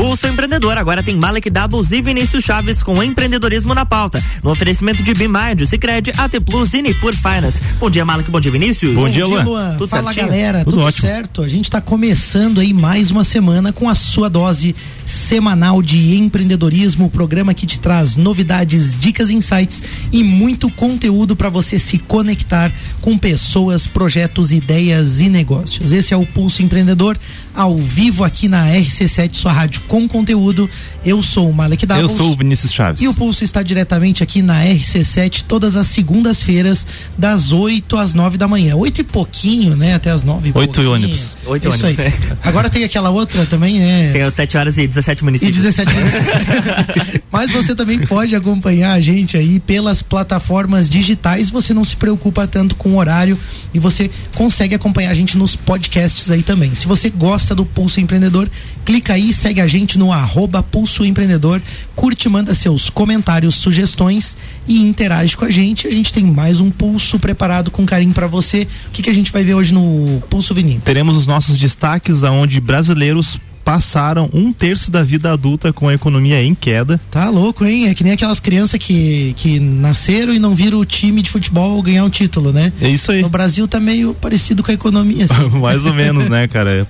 Pulso Empreendedor agora tem Malek Doubles e Vinícius Chaves com empreendedorismo na pauta. No oferecimento de Bimind, Cicred, AT Plus e Nipur Finance. Bom dia, Malek. Bom dia, Vinícius. Bom, bom dia, Luan. Luan. Tudo Fala, certinho? galera. Tudo, tudo certo? A gente está começando aí mais uma semana com a sua dose semanal de empreendedorismo, o programa que te traz novidades, dicas, insights e muito conteúdo para você se conectar com pessoas, projetos, ideias e negócios. Esse é o Pulso Empreendedor ao vivo aqui na RC7, sua rádio com conteúdo. Eu sou o Malek Davos. Eu sou o Vinícius Chaves. E o Pulso está diretamente aqui na RC7 todas as segundas-feiras, das 8 às 9 da manhã. 8 e pouquinho, né? Até as 9 e 8 ônibus. 8 ônibus. Aí. É. Agora tem aquela outra também, né? Tem as 7 horas e 17 municípios. E 17 municípios. Mas você também pode acompanhar a gente aí pelas plataformas digitais. Você não se preocupa tanto com o horário e você consegue acompanhar a gente nos podcasts aí também. Se você gosta do Pulso Empreendedor, clica aí, segue a gente no arroba Pulso Empreendedor, curte, manda seus comentários, sugestões e interage com a gente. A gente tem mais um pulso preparado com carinho para você. O que, que a gente vai ver hoje no Pulso Vininho? Teremos os nossos destaques aonde brasileiros passaram um terço da vida adulta com a economia em queda. Tá louco, hein? É que nem aquelas crianças que, que nasceram e não viram o time de futebol ganhar um título, né? É isso aí. No Brasil tá meio parecido com a economia. Assim. Mais ou menos, né, cara?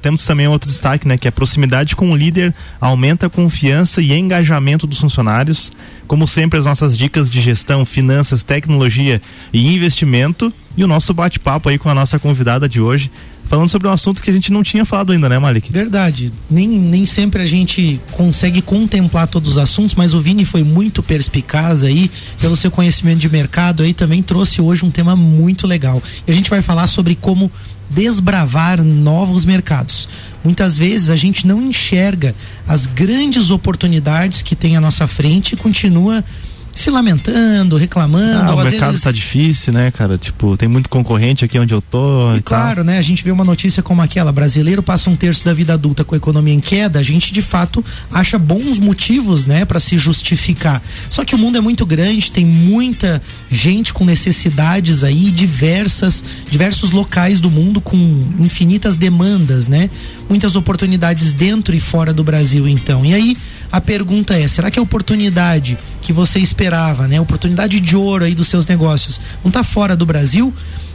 Temos também outro destaque, né? Que a proximidade com o líder aumenta a confiança e engajamento dos funcionários. Como sempre, as nossas dicas de gestão, finanças, tecnologia e investimento. E o nosso bate-papo aí com a nossa convidada de hoje, falando sobre um assunto que a gente não tinha falado ainda, né, Malik? Verdade. Nem, nem sempre a gente consegue contemplar todos os assuntos, mas o Vini foi muito perspicaz aí, pelo seu conhecimento de mercado aí, também trouxe hoje um tema muito legal. E a gente vai falar sobre como desbravar novos mercados. Muitas vezes a gente não enxerga as grandes oportunidades que tem à nossa frente e continua se lamentando, reclamando. Ah, o mercado vezes... tá difícil, né, cara? Tipo, tem muito concorrente aqui onde eu tô. E, e claro, tal. né? A gente vê uma notícia como aquela: brasileiro passa um terço da vida adulta com a economia em queda. A gente de fato acha bons motivos, né, para se justificar. Só que o mundo é muito grande, tem muita gente com necessidades aí, diversas, diversos locais do mundo com infinitas demandas, né? Muitas oportunidades dentro e fora do Brasil, então. E aí a pergunta é: será que a oportunidade que você esperava, né, a oportunidade de ouro aí dos seus negócios, não está fora do Brasil?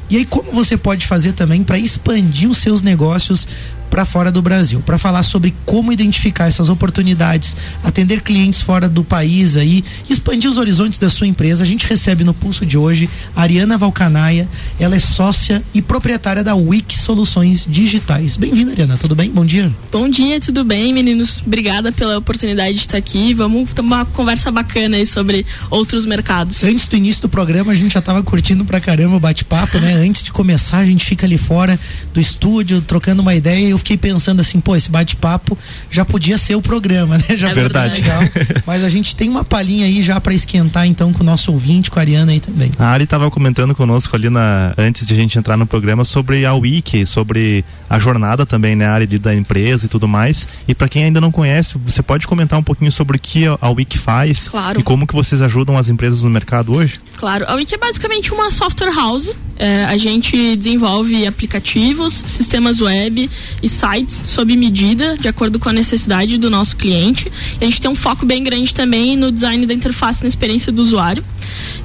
E aí como você pode fazer também para expandir os seus negócios para fora do Brasil, para falar sobre como identificar essas oportunidades, atender clientes fora do país aí, expandir os horizontes da sua empresa. A gente recebe no pulso de hoje a Ariana Valcanaia, ela é sócia e proprietária da Wix Soluções Digitais. Bem-vinda, Ariana, tudo bem? Bom dia. Bom dia, tudo bem, meninos? Obrigada pela oportunidade de estar aqui. Vamos ter uma conversa bacana aí sobre outros mercados. Antes do início do programa, a gente já estava curtindo pra caramba o bate-papo, né? Antes de começar, a gente fica ali fora do estúdio, trocando uma ideia. Eu fiquei pensando assim, pô, esse bate-papo já podia ser o programa, né? Já é verdade. Legal. Mas a gente tem uma palhinha aí já para esquentar então com o nosso ouvinte, com a Ariana aí também. A Ari estava comentando conosco ali na antes de a gente entrar no programa sobre a Wiki, sobre a jornada também, né, a área da empresa e tudo mais. E para quem ainda não conhece, você pode comentar um pouquinho sobre o que a Wiki faz claro. e como que vocês ajudam as empresas no mercado hoje? Claro, a Wiki é basicamente uma software house. É, a gente desenvolve aplicativos, sistemas web e sites sob medida, de acordo com a necessidade do nosso cliente. E a gente tem um foco bem grande também no design da interface na experiência do usuário.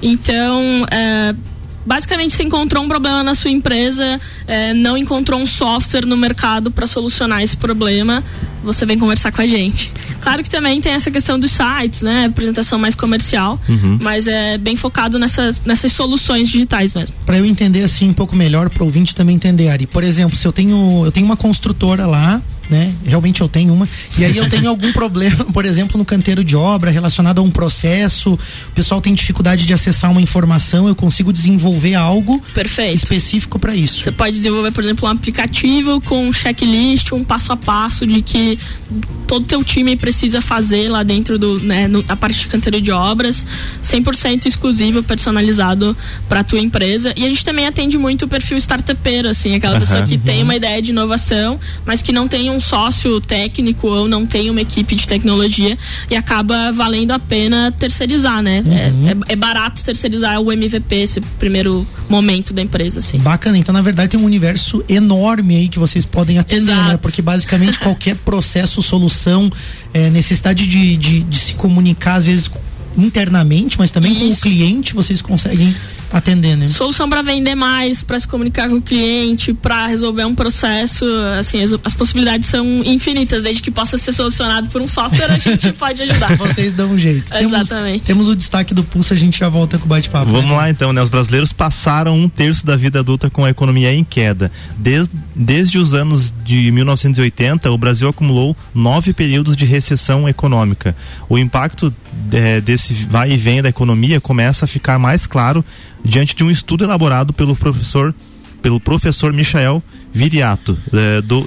Então, é, basicamente você encontrou um problema na sua empresa, é, não encontrou um software no mercado para solucionar esse problema, você vem conversar com a gente. Claro que também tem essa questão dos sites, né? Apresentação mais comercial, uhum. mas é bem focado nessa, nessas soluções digitais mesmo. Para eu entender assim um pouco melhor, para o ouvinte também entender, Ari. Por exemplo, se eu tenho, eu tenho uma construtora lá né? Realmente eu tenho uma. E aí eu tenho algum problema, por exemplo, no canteiro de obra relacionado a um processo, o pessoal tem dificuldade de acessar uma informação, eu consigo desenvolver algo Perfeito. específico para isso. Você pode desenvolver, por exemplo, um aplicativo com um checklist, um passo a passo de que todo teu time precisa fazer lá dentro do, né, no, a parte de canteiro de obras, 100% exclusivo, personalizado para tua empresa. E a gente também atende muito o perfil startupeiro, assim, aquela uhum, pessoa que uhum. tem uma ideia de inovação, mas que não tem um um sócio técnico ou não tem uma equipe de tecnologia e acaba valendo a pena terceirizar, né? Uhum. É, é, é, barato terceirizar o MVP, esse primeiro momento da empresa, assim. Bacana, então na verdade tem um universo enorme aí que vocês podem atender, né? Exato. né? Porque basicamente qualquer processo, solução, é, necessidade de, de, de se comunicar às vezes internamente, mas também Isso. com o cliente vocês conseguem atender, né? Solução para vender mais, para se comunicar com o cliente, para resolver um processo, assim, as, as, possibilidades são infinitas, desde que possa ser solucionado por um software, a gente pode ajudar. Vocês dão um jeito. Exatamente. Temos, temos o destaque do Pulso, a gente já volta com o bate-papo. Vamos né? lá então, né? Os brasileiros passaram um terço da vida adulta com a economia em queda. Desde, desde os anos de 1980, o Brasil acumulou nove períodos de recessão econômica. O impacto é, desse vai e vem da economia começa a ficar mais claro diante de um estudo elaborado pelo professor pelo professor Michael Viriato é, do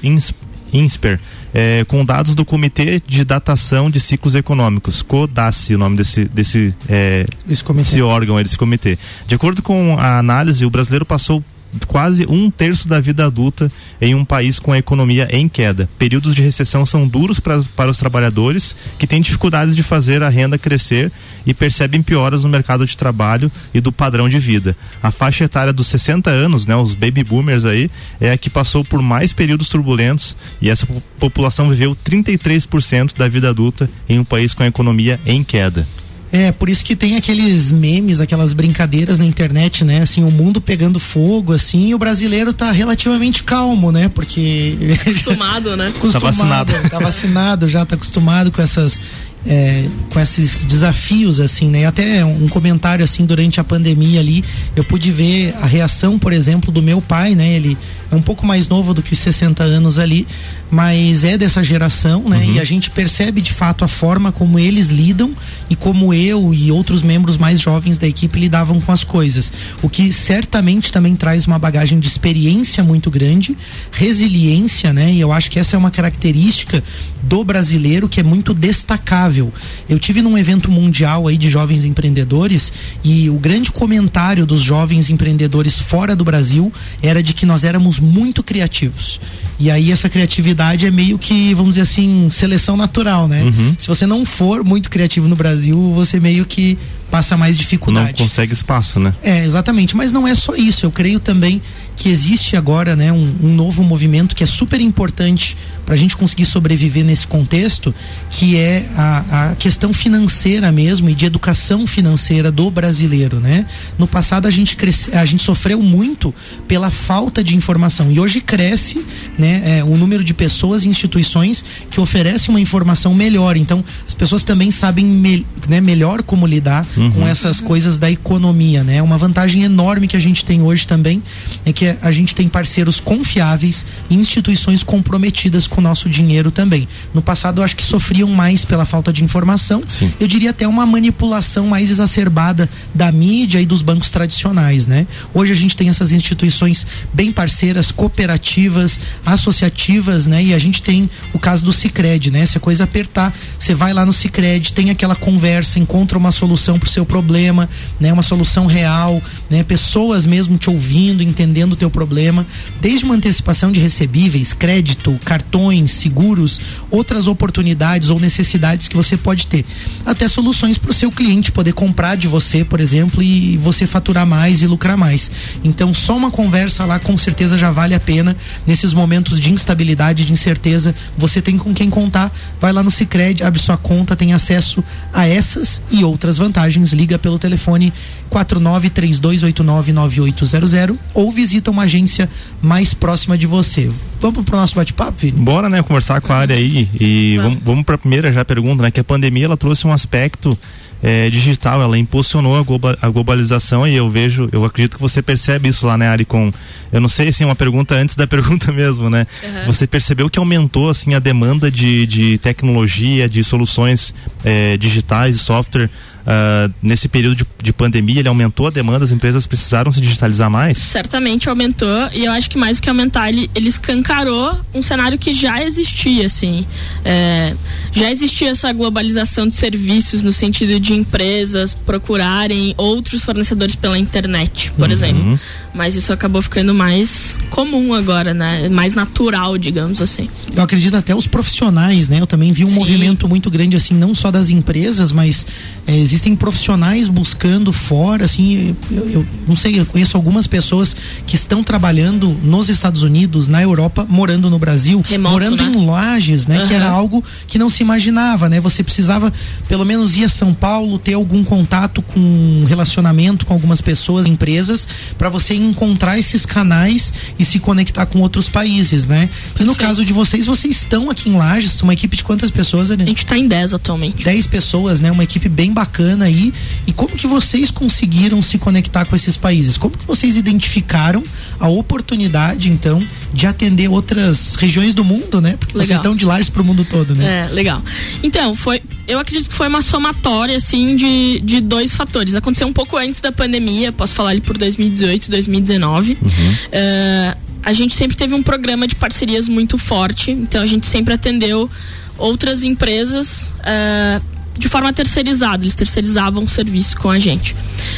INSPER é, com dados do Comitê de Datação de Ciclos Econômicos, CODACE, o nome desse, desse, é, esse, esse órgão, desse comitê. De acordo com a análise, o brasileiro passou quase um terço da vida adulta em um país com a economia em queda. Períodos de recessão são duros pra, para os trabalhadores que têm dificuldades de fazer a renda crescer e percebem pioras no mercado de trabalho e do padrão de vida. A faixa etária dos 60 anos, né, os baby boomers aí, é a que passou por mais períodos turbulentos e essa população viveu 33% da vida adulta em um país com a economia em queda. É, por isso que tem aqueles memes, aquelas brincadeiras na internet, né? Assim, o mundo pegando fogo, assim, e o brasileiro tá relativamente calmo, né? Porque. Acostumado, né? acostumado, tá vacinado. Tá vacinado, já tá acostumado com essas é, com esses desafios assim, né? Até um comentário assim durante a pandemia ali, eu pude ver a reação, por exemplo, do meu pai, né? Ele é um pouco mais novo do que os 60 anos ali, mas é dessa geração, né? Uhum. E a gente percebe de fato a forma como eles lidam e como eu e outros membros mais jovens da equipe lidavam com as coisas. O que certamente também traz uma bagagem de experiência muito grande, resiliência, né? E eu acho que essa é uma característica do brasileiro que é muito destacável eu tive num evento mundial aí de jovens empreendedores e o grande comentário dos jovens empreendedores fora do Brasil era de que nós éramos muito criativos. E aí essa criatividade é meio que, vamos dizer assim, seleção natural, né? Uhum. Se você não for muito criativo no Brasil, você meio que passa mais dificuldade. Não consegue espaço, né? É, exatamente. Mas não é só isso. Eu creio também que existe agora né, um, um novo movimento que é super importante para a gente conseguir sobreviver nesse contexto, que é a, a, questão financeira mesmo e de educação financeira do brasileiro, né? No passado a gente cresce, a gente sofreu muito pela falta de informação e hoje cresce, né, é, o número de pessoas e instituições que oferecem uma informação melhor. Então as pessoas também sabem me, né, melhor como lidar uhum. com essas coisas da economia, né? Uma vantagem enorme que a gente tem hoje também é que a gente tem parceiros confiáveis e instituições comprometidas com o nosso dinheiro também. No passado, eu acho que sofriam mais pela falta de informação. Sim. Eu diria até uma manipulação mais exacerbada da mídia e dos bancos tradicionais, né? Hoje a gente tem essas instituições bem parceiras, cooperativas, associativas, né? E a gente tem o caso do Cicred, né? Se a coisa apertar, você vai lá no Cicred, tem aquela conversa, encontra uma solução para o seu problema, né? Uma solução real, né? Pessoas mesmo te ouvindo, entendendo o teu problema, desde uma antecipação de recebíveis, crédito, cartões seguros, outras oportunidades ou necessidades que você pode ter. Até soluções para o seu cliente poder comprar de você, por exemplo, e você faturar mais e lucrar mais. Então, só uma conversa lá com certeza já vale a pena. Nesses momentos de instabilidade, de incerteza, você tem com quem contar. Vai lá no Cicred, abre sua conta, tem acesso a essas e outras vantagens. Liga pelo telefone 4932899800 ou visita uma agência mais próxima de você. Vamos pro nosso bate-papo, Vini? Bora, né, conversar com a área aí e vamos, vamos para a primeira já pergunta, né, que a pandemia ela trouxe um aspecto é, digital, ela impulsionou a, globa, a, globalização e eu vejo, eu acredito que você percebe isso lá, né, Ari, com, eu não sei, assim, uma pergunta antes da pergunta mesmo, né, uhum. você percebeu que aumentou, assim, a demanda de, de tecnologia, de soluções é, digitais e software uh, nesse período de, de, pandemia, ele aumentou a demanda, as empresas precisaram se digitalizar mais? Certamente aumentou e eu acho que mais do que aumentar, ele, ele escancarou um cenário que já existia, assim. É, já existia essa globalização de serviços no sentido de empresas procurarem outros fornecedores pela internet, por uhum. exemplo. Mas isso acabou ficando mais comum agora, né? Mais natural, digamos assim. Eu acredito até os profissionais, né? Eu também vi um Sim. movimento muito grande, assim, não só das empresas, mas é, existem profissionais buscando fora, assim, eu, eu, não sei, eu conheço algumas pessoas que estão trabalhando nos Estados Unidos, na Europa, morando no Brasil, Remoto, morando né? em lojas, né? Uhum. Que era algo que não se imaginava, né? Você precisava, pelo menos ir a São Paulo, ter algum contato com relacionamento com algumas pessoas, empresas, para você encontrar esses canais e se conectar com outros países, né? E no caso de vocês, vocês estão aqui em Lages, uma equipe de quantas pessoas, A gente está em 10 atualmente. 10 pessoas, né? Uma equipe bem bacana aí. E como que vocês conseguiram se conectar com esses países? Como que vocês identificaram a oportunidade, então, de atender outras regiões do mundo, né? Porque legal. vocês estão de Lages para o mundo todo, né? É, legal. Então, foi, eu acredito que foi uma somatória, assim, de, de dois fatores. Aconteceu um pouco antes da pandemia, posso falar ali por 2018, 2019. Uhum. Uh, a gente sempre teve um programa de parcerias muito forte, então a gente sempre atendeu outras empresas uh, de forma terceirizada, eles terceirizavam o serviço com a gente.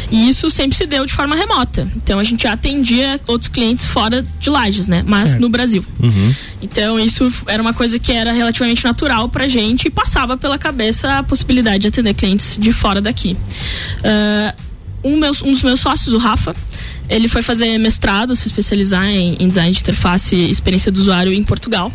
E isso sempre se deu de forma remota. Então a gente já atendia outros clientes fora de Lages, né? Mas certo. no Brasil. Uhum. Então isso era uma coisa que era relativamente natural pra gente e passava pela cabeça a possibilidade de atender clientes de fora daqui. Uh, um, meus, um dos meus sócios, o Rafa, ele foi fazer mestrado, se especializar em, em design de interface e experiência do usuário em Portugal.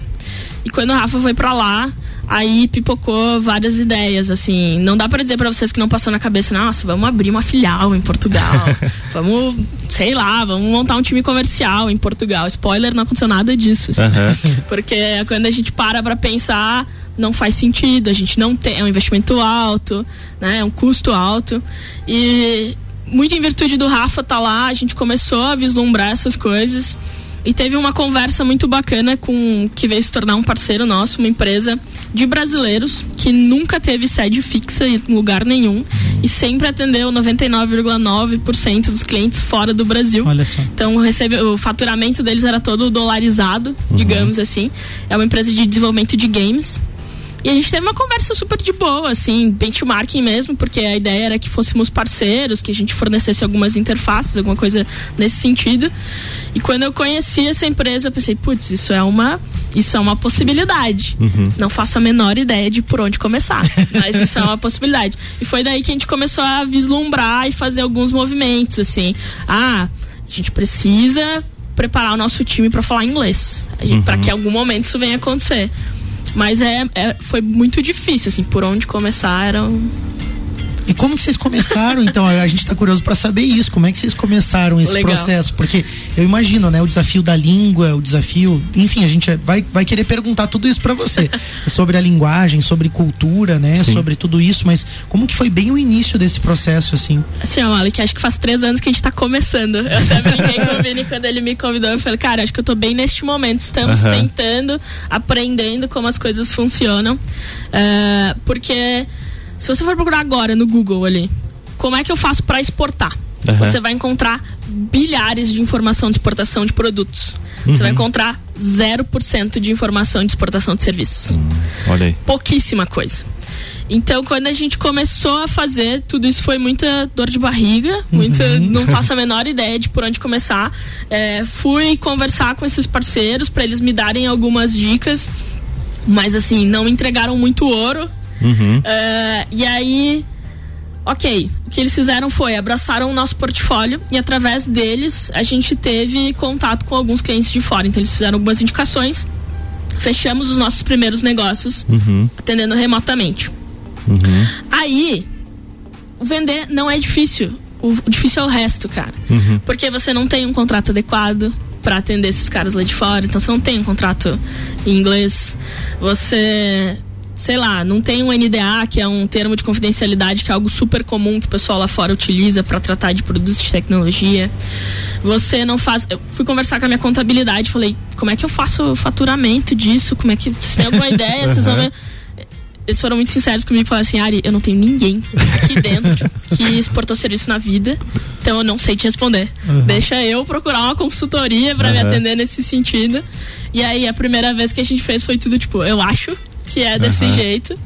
E quando o Rafa foi para lá, aí pipocou várias ideias, assim. Não dá para dizer para vocês que não passou na cabeça, nossa, vamos abrir uma filial em Portugal. vamos, sei lá, vamos montar um time comercial em Portugal. Spoiler, não aconteceu nada disso. Assim. Uhum. Porque quando a gente para pra pensar, não faz sentido, a gente não tem, é um investimento alto, né? É um custo alto. E muito em virtude do Rafa tá lá, a gente começou a vislumbrar essas coisas e teve uma conversa muito bacana com que veio se tornar um parceiro nosso, uma empresa de brasileiros que nunca teve sede fixa em lugar nenhum e sempre atendeu 99,9% dos clientes fora do Brasil. Olha só. Então recebe, o faturamento deles era todo dolarizado, uhum. digamos assim. É uma empresa de desenvolvimento de games e a gente teve uma conversa super de boa, assim, benchmarking mesmo, porque a ideia era que fôssemos parceiros, que a gente fornecesse algumas interfaces, alguma coisa nesse sentido. E quando eu conheci essa empresa, eu pensei, putz, isso é uma, isso é uma possibilidade. Uhum. Não faço a menor ideia de por onde começar, mas isso é uma possibilidade. E foi daí que a gente começou a vislumbrar e fazer alguns movimentos, assim. Ah, a gente precisa preparar o nosso time para falar inglês, uhum. para que em algum momento isso venha acontecer. Mas é, é, foi muito difícil, assim, por onde começar e como que vocês começaram, então? A gente está curioso para saber isso. Como é que vocês começaram esse Legal. processo? Porque eu imagino, né? O desafio da língua, o desafio. Enfim, a gente vai, vai querer perguntar tudo isso para você. sobre a linguagem, sobre cultura, né? Sim. Sobre tudo isso. Mas como que foi bem o início desse processo, assim? Assim, ó, que acho que faz três anos que a gente está começando. Eu até brinquei com o Vini quando ele me convidou. Eu falei, cara, acho que eu tô bem neste momento. Estamos uhum. tentando, aprendendo como as coisas funcionam. Uh, porque se você for procurar agora no Google ali, como é que eu faço para exportar? Uhum. Você vai encontrar bilhares de informação de exportação de produtos. Uhum. Você vai encontrar 0% de informação de exportação de serviços. Hum, olha aí. Pouquíssima coisa. Então, quando a gente começou a fazer, tudo isso foi muita dor de barriga, muita, uhum. não faço a menor ideia de por onde começar. É, fui conversar com esses parceiros para eles me darem algumas dicas, mas assim, não entregaram muito ouro Uhum. Uh, e aí, ok, o que eles fizeram foi abraçaram o nosso portfólio e através deles a gente teve contato com alguns clientes de fora. Então eles fizeram algumas indicações, fechamos os nossos primeiros negócios uhum. atendendo remotamente. Uhum. Aí, vender não é difícil. O difícil é o resto, cara. Uhum. Porque você não tem um contrato adequado para atender esses caras lá de fora. Então você não tem um contrato em inglês. Você sei lá, não tem um NDA, que é um termo de confidencialidade, que é algo super comum que o pessoal lá fora utiliza para tratar de produtos de tecnologia. Você não faz. Eu fui conversar com a minha contabilidade, falei, como é que eu faço o faturamento disso? Como é que. Vocês têm alguma ideia? Vocês vão eles foram muito sinceros comigo e falaram assim, Ari, eu não tenho ninguém aqui dentro que exportou serviço na vida, então eu não sei te responder. Uhum. Deixa eu procurar uma consultoria para uhum. me atender nesse sentido. E aí a primeira vez que a gente fez foi tudo tipo, eu acho que é desse uhum. jeito.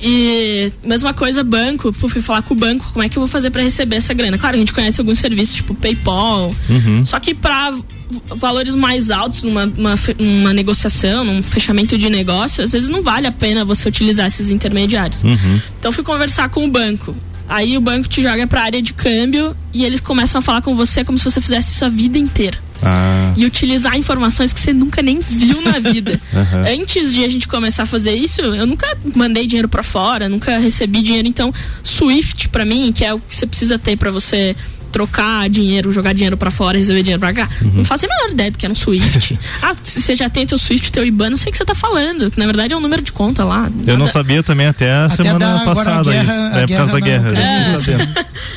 E mesma coisa, banco, pô, fui falar com o banco, como é que eu vou fazer para receber essa grana? Claro, a gente conhece alguns serviços, tipo PayPal, uhum. só que para valores mais altos numa uma, uma, negociação, num fechamento de negócio, às vezes não vale a pena você utilizar esses intermediários. Uhum. Então fui conversar com o banco. Aí o banco te joga para a área de câmbio e eles começam a falar com você como se você fizesse isso a vida inteira. Ah. E utilizar informações que você nunca nem viu na vida. uhum. Antes de a gente começar a fazer isso, eu nunca mandei dinheiro para fora, nunca recebi dinheiro. Então, Swift para mim, que é o que você precisa ter para você trocar dinheiro, jogar dinheiro para fora, receber dinheiro pra cá. Uhum. Não faço a menor ideia do que é um Swift. ah, você já tem teu Swift, teu IBAN, não sei o que você tá falando, que na verdade é um número de conta lá. Nada. Eu não sabia também até a até semana da, passada, guerra, aí, é, por causa da guerra.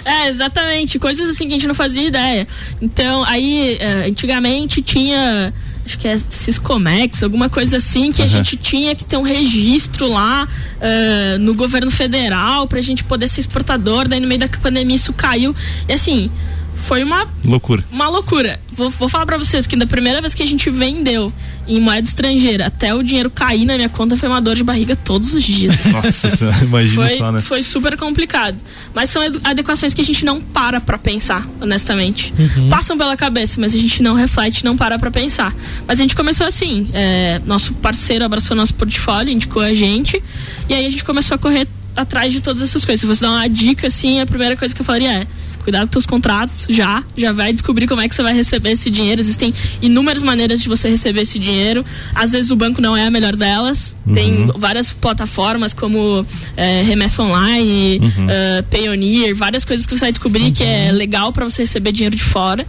É, é, exatamente, coisas assim que a gente não fazia ideia. Então, aí, é, antigamente tinha acho que é Ciscomex, alguma coisa assim, que uhum. a gente tinha que ter um registro lá uh, no governo federal pra gente poder ser exportador, daí no meio da pandemia isso caiu. E assim, foi uma loucura. Uma loucura. Vou, vou falar para vocês que da primeira vez que a gente vendeu em moeda estrangeira até o dinheiro cair na minha conta foi uma dor de barriga todos os dias. Nossa, imagina foi, só, né? Foi super complicado. Mas são adequações que a gente não para pra pensar, honestamente. Uhum. Passam pela cabeça, mas a gente não reflete, não para pra pensar. Mas a gente começou assim, é, nosso parceiro abraçou nosso portfólio, indicou a gente, e aí a gente começou a correr atrás de todas essas coisas. Se você dar uma dica, assim, a primeira coisa que eu falaria é cuidado com seus contratos já, já vai descobrir como é que você vai receber esse dinheiro. Existem inúmeras maneiras de você receber esse dinheiro. Às vezes o banco não é a melhor delas. Uhum. Tem várias plataformas como é, Remessa Online, uhum. uh, Payoneer, várias coisas que você vai descobrir uhum. que é legal para você receber dinheiro de fora.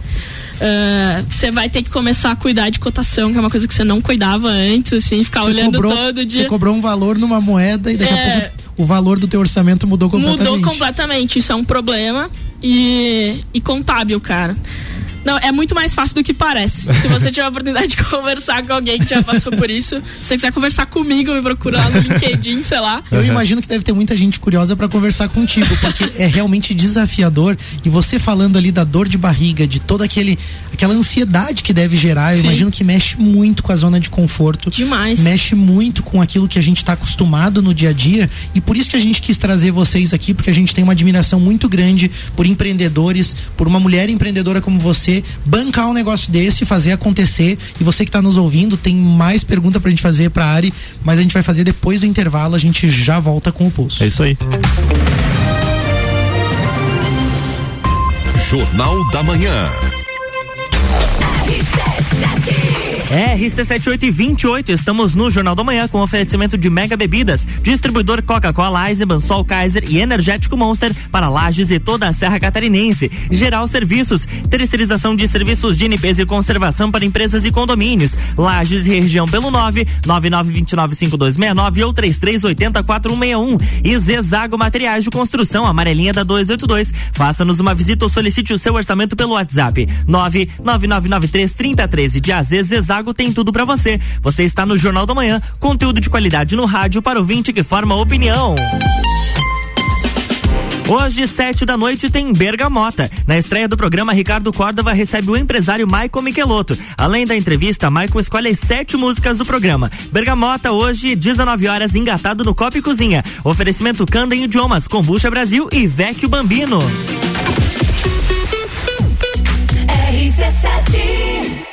Uh, você vai ter que começar a cuidar de cotação, que é uma coisa que você não cuidava antes, assim, ficar você olhando cobrou, todo dia. Você cobrou um valor numa moeda e daqui é, a pouco o valor do teu orçamento mudou completamente. Mudou completamente, isso é um problema e, e contábil, cara. Não, é muito mais fácil do que parece. Se você tiver a oportunidade de conversar com alguém que já passou por isso, se você quiser conversar comigo, me procurar no LinkedIn, sei lá. Eu imagino que deve ter muita gente curiosa para conversar contigo, porque é realmente desafiador. E você falando ali da dor de barriga, de toda aquele, aquela ansiedade que deve gerar, eu Sim. imagino que mexe muito com a zona de conforto. Demais. Mexe muito com aquilo que a gente está acostumado no dia a dia. E por isso que a gente quis trazer vocês aqui, porque a gente tem uma admiração muito grande por empreendedores, por uma mulher empreendedora como você bancar um negócio desse, fazer acontecer. E você que está nos ouvindo, tem mais pergunta pra gente fazer pra Ari, mas a gente vai fazer depois do intervalo, a gente já volta com o pulso. É isso aí. Jornal da Manhã. RC7828, estamos no Jornal da Manhã com oferecimento de Mega Bebidas, distribuidor Coca-Cola, Eisenbahn, Sol Kaiser e Energético Monster para Lages e toda a Serra Catarinense. Geral Serviços, terceirização de serviços de limpeza e conservação para empresas e condomínios. Lages e região pelo 9 99295269 ou 33804161. E Zezago Materiais de Construção, amarelinha da 282. Faça-nos uma visita ou solicite o seu orçamento pelo WhatsApp 999933013 de AZ Zezago Zago tem tudo para você. Você está no Jornal da Manhã, conteúdo de qualidade no rádio para o vinte que forma opinião. Hoje, sete da noite, tem Bergamota. Na estreia do programa, Ricardo Córdova recebe o empresário Maicon Michelotto. Além da entrevista, Maicon escolhe as sete músicas do programa. Bergamota, hoje, 19 horas, engatado no Copo e Cozinha. Oferecimento Canda em Idiomas, Combucha Brasil e Vecchio Bambino. RC7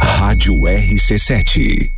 Rádio RC7.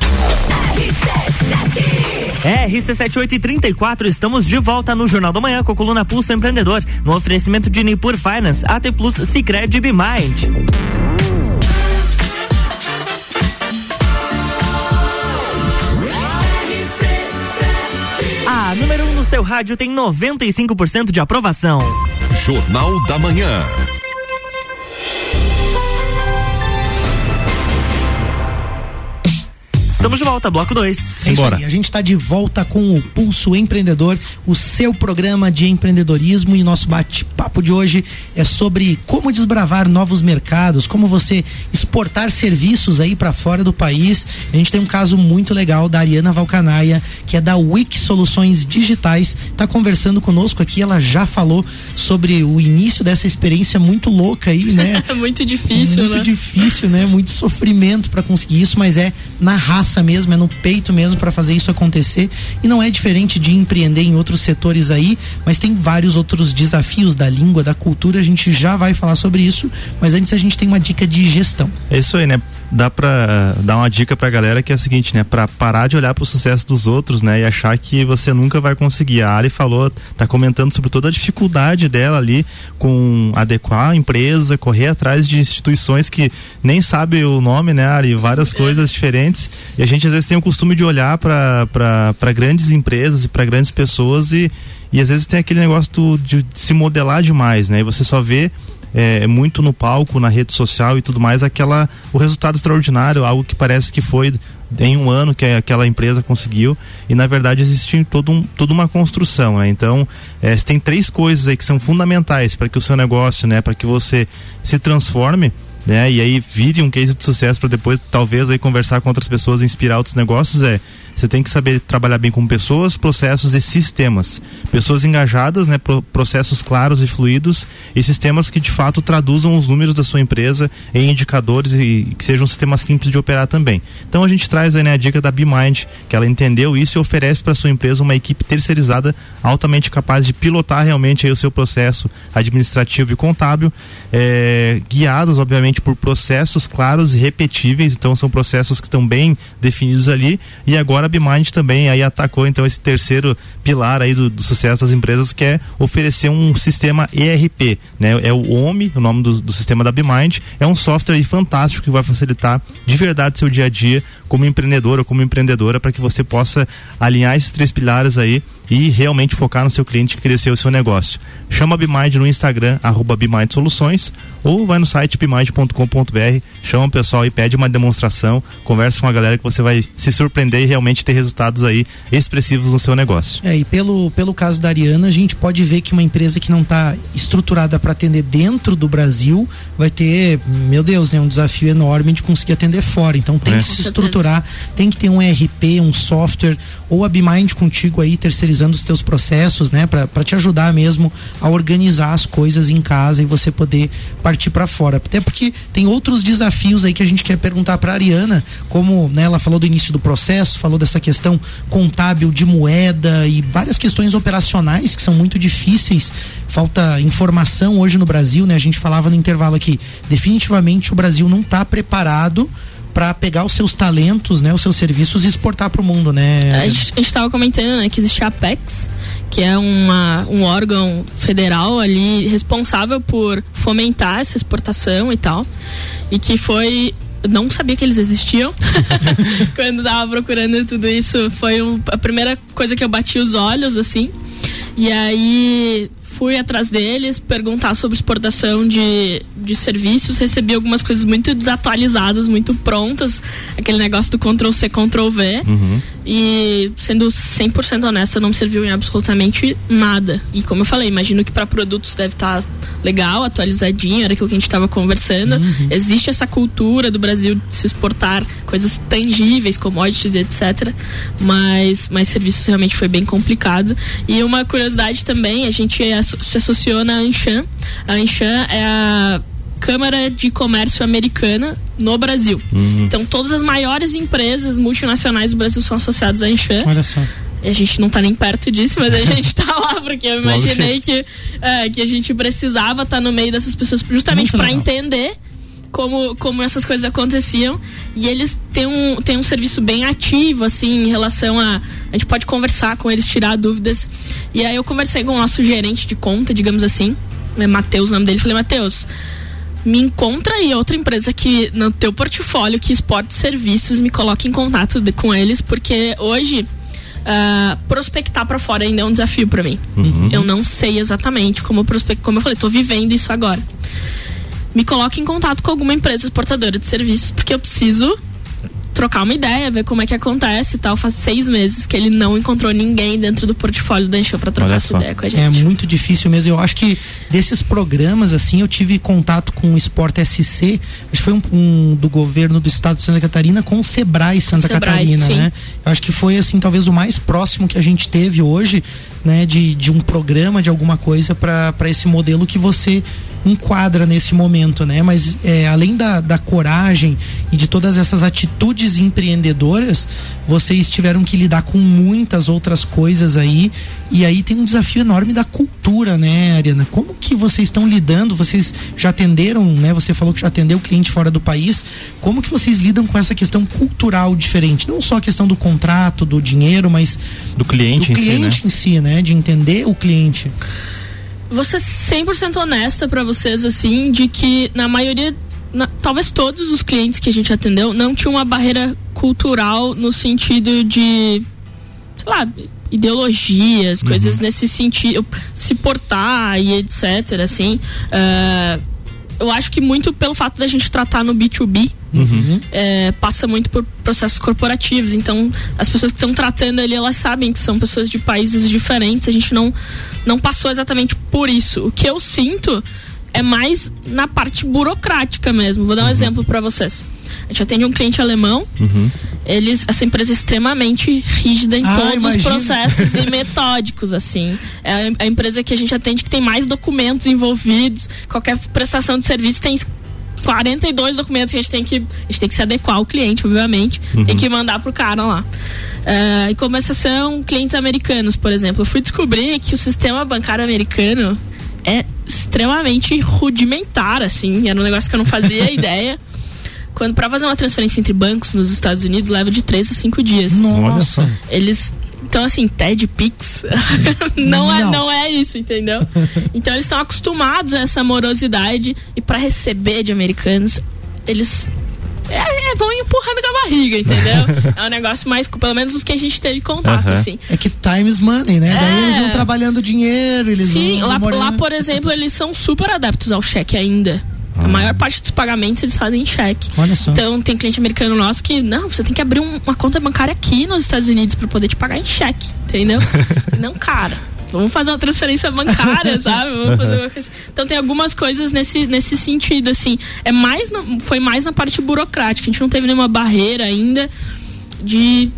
RC7834, estamos de volta no Jornal da Manhã com a coluna Pulso Empreendedor, no oferecimento de Nipur Finance, AT Plus, Cicred e Bimind. A número 1 um no seu rádio tem 95% de aprovação. Jornal da Manhã. Estamos de volta, bloco 2. É. A gente está de volta com o Pulso Empreendedor, o seu programa de empreendedorismo e nosso bate-papo de hoje é sobre como desbravar novos mercados, como você exportar serviços aí para fora do país. A gente tem um caso muito legal da Ariana Valcanaia, que é da Wix Soluções Digitais, está conversando conosco aqui. Ela já falou sobre o início dessa experiência muito louca aí, né? muito difícil, muito né? difícil, né? Muito sofrimento para conseguir isso, mas é na raça raça mesmo, é no peito mesmo para fazer isso acontecer. E não é diferente de empreender em outros setores aí, mas tem vários outros desafios da língua, da cultura. A gente já vai falar sobre isso, mas antes a gente tem uma dica de gestão. É isso aí, né? Dá pra dar uma dica pra galera que é a seguinte, né? Pra parar de olhar pro sucesso dos outros, né? E achar que você nunca vai conseguir. A Ari falou, tá comentando sobre toda a dificuldade dela ali com adequar a empresa, correr atrás de instituições que nem sabe o nome, né, Ari? Várias coisas diferentes. A gente às vezes tem o costume de olhar para grandes empresas e para grandes pessoas e, e às vezes tem aquele negócio do, de, de se modelar demais, né? E você só vê é, muito no palco, na rede social e tudo mais, aquela o resultado extraordinário, algo que parece que foi em um ano que aquela empresa conseguiu e na verdade existe todo um, toda uma construção, né? Então, é, tem três coisas aí que são fundamentais para que o seu negócio, né, para que você se transforme né? E aí vire um case de sucesso para depois talvez aí conversar com outras pessoas, inspirar outros negócios é você tem que saber trabalhar bem com pessoas, processos e sistemas. Pessoas engajadas, né, processos claros e fluidos e sistemas que de fato traduzam os números da sua empresa em indicadores e que sejam sistemas simples de operar também. Então a gente traz aí né, a dica da BeMind, que ela entendeu isso e oferece para sua empresa uma equipe terceirizada altamente capaz de pilotar realmente aí o seu processo administrativo e contábil, é, guiados obviamente por processos claros e repetíveis. Então são processos que estão bem definidos ali e agora BeMind também aí atacou então esse terceiro pilar aí do, do, sucesso das empresas que é oferecer um sistema ERP, né? É o OMI, o nome do, do sistema da BeMind, é um software fantástico que vai facilitar de verdade seu dia a dia como empreendedor ou como empreendedora para que você possa alinhar esses três pilares aí e realmente focar no seu cliente e crescer o seu negócio. Chama a BeMind no Instagram, arroba BeMind Soluções, ou vai no site bmind.com.br, chama o pessoal e pede uma demonstração, conversa com a galera que você vai se surpreender e realmente ter resultados aí expressivos no seu negócio. É, e pelo, pelo caso da Ariana, a gente pode ver que uma empresa que não está estruturada para atender dentro do Brasil vai ter, meu Deus, né, um desafio enorme de conseguir atender fora. Então tem é. que se estruturar, tem que ter um ERP, um software, ou a BeMind contigo aí terceirizando organizando os teus processos, né, para te ajudar mesmo a organizar as coisas em casa e você poder partir para fora. Até porque tem outros desafios aí que a gente quer perguntar para Ariana, como, né, ela falou do início do processo, falou dessa questão contábil de moeda e várias questões operacionais que são muito difíceis. Falta informação hoje no Brasil, né? A gente falava no intervalo aqui, definitivamente o Brasil não está preparado para pegar os seus talentos, né, os seus serviços e exportar para o mundo, né? A gente estava comentando né, que existe a Apex, que é uma, um órgão federal ali responsável por fomentar essa exportação e tal, e que foi não sabia que eles existiam. Quando tava procurando tudo isso, foi a primeira coisa que eu bati os olhos, assim. E aí fui atrás deles, perguntar sobre exportação de, de serviços, recebi algumas coisas muito desatualizadas, muito prontas, aquele negócio do Ctrl C, Ctrl V. Uhum. E sendo 100% honesta, não me serviu em absolutamente nada. E como eu falei, imagino que para produtos deve estar tá legal, atualizadinho, era aquilo que a gente estava conversando. Uhum. Existe essa cultura do Brasil de se exportar coisas tangíveis, commodities, etc. Mas, mas serviços realmente foi bem complicado. E uma curiosidade também, a gente se associou na Anshan. A Anshan é a Câmara de Comércio Americana no Brasil. Uhum. Então, todas as maiores empresas multinacionais do Brasil são associadas à Anshan. Olha só. A gente não está nem perto disso, mas a gente está lá, porque eu imaginei que, é, que a gente precisava estar tá no meio dessas pessoas justamente para entender como, como essas coisas aconteciam. E eles têm um, têm um serviço bem ativo, assim, em relação a. A gente pode conversar com eles, tirar dúvidas. E aí eu conversei com o nosso gerente de conta, digamos assim, é Matheus, o nome dele. Falei, Matheus, me encontra aí outra empresa que no teu portfólio que exporte serviços, me coloque em contato de, com eles, porque hoje. Uh, prospectar para fora ainda é um desafio para mim. Uhum. Eu não sei exatamente como prospectar, como eu falei, tô vivendo isso agora me coloque em contato com alguma empresa exportadora de serviços, porque eu preciso trocar uma ideia, ver como é que acontece e tal. Faz seis meses que ele não encontrou ninguém dentro do portfólio da Enxô pra trocar essa ideia com a gente. É muito difícil mesmo. Eu acho que desses programas, assim, eu tive contato com o Sport SC, acho que foi um, um do governo do estado de Santa Catarina com o Sebrae Santa Sebrae, Catarina, sim. né? Eu acho que foi, assim, talvez o mais próximo que a gente teve hoje, né, de, de um programa, de alguma coisa para esse modelo que você enquadra nesse momento, né? Mas é, além da, da coragem e de todas essas atitudes empreendedoras, vocês tiveram que lidar com muitas outras coisas aí. E aí tem um desafio enorme da cultura, né, Ariana? Como que vocês estão lidando? Vocês já atenderam, né? Você falou que já atendeu cliente fora do país. Como que vocês lidam com essa questão cultural diferente? Não só a questão do contrato, do dinheiro, mas do cliente, do em, cliente si, né? em si, né? De entender o cliente. Vou ser 100% honesta para vocês, assim, de que na maioria na, talvez todos os clientes que a gente atendeu não tinham uma barreira cultural no sentido de, sei lá, ideologias, uhum. coisas nesse sentido, se portar e etc. Assim, uh, eu acho que muito pelo fato da gente tratar no B2B, uhum. é, passa muito por processos corporativos. Então, as pessoas que estão tratando ali, elas sabem que são pessoas de países diferentes. A gente não, não passou exatamente por isso. O que eu sinto é mais na parte burocrática mesmo. Vou dar um uhum. exemplo para vocês. A gente atende um cliente alemão. Uhum. Eles, essa empresa é extremamente rígida em ah, todos os processos e metódicos, assim. É a empresa que a gente atende que tem mais documentos envolvidos. Qualquer prestação de serviço tem 42 documentos que a gente tem que, a gente tem que se adequar ao cliente, obviamente. Uhum. Tem que mandar pro cara lá. Uh, e como essas são clientes americanos, por exemplo, eu fui descobrir que o sistema bancário americano é extremamente rudimentar, assim. Era um negócio que eu não fazia ideia. Quando para fazer uma transferência entre bancos nos Estados Unidos leva de 3 a 5 dias. Nossa. Eles então, assim, TED Pix não, não, é, não é isso, entendeu? Então, eles estão acostumados a essa morosidade e para receber de americanos, eles é, é, vão empurrando com a barriga, entendeu? é um negócio mais, pelo menos os que a gente teve contato, uh -huh. assim. É que times money, né? É. Daí eles vão trabalhando dinheiro, eles Sim, vão. Lá, lá, por exemplo, eles são super adeptos ao cheque ainda. A maior parte dos pagamentos eles fazem em cheque. Olha só. Então tem cliente americano nosso que, não, você tem que abrir um, uma conta bancária aqui nos Estados Unidos para poder te pagar em cheque, entendeu? não, cara vamos fazer uma transferência bancária, sabe? Vamos fazer uma coisa. Então tem algumas coisas nesse, nesse sentido, assim. É mais no, foi mais na parte burocrática. A gente não teve nenhuma barreira ainda de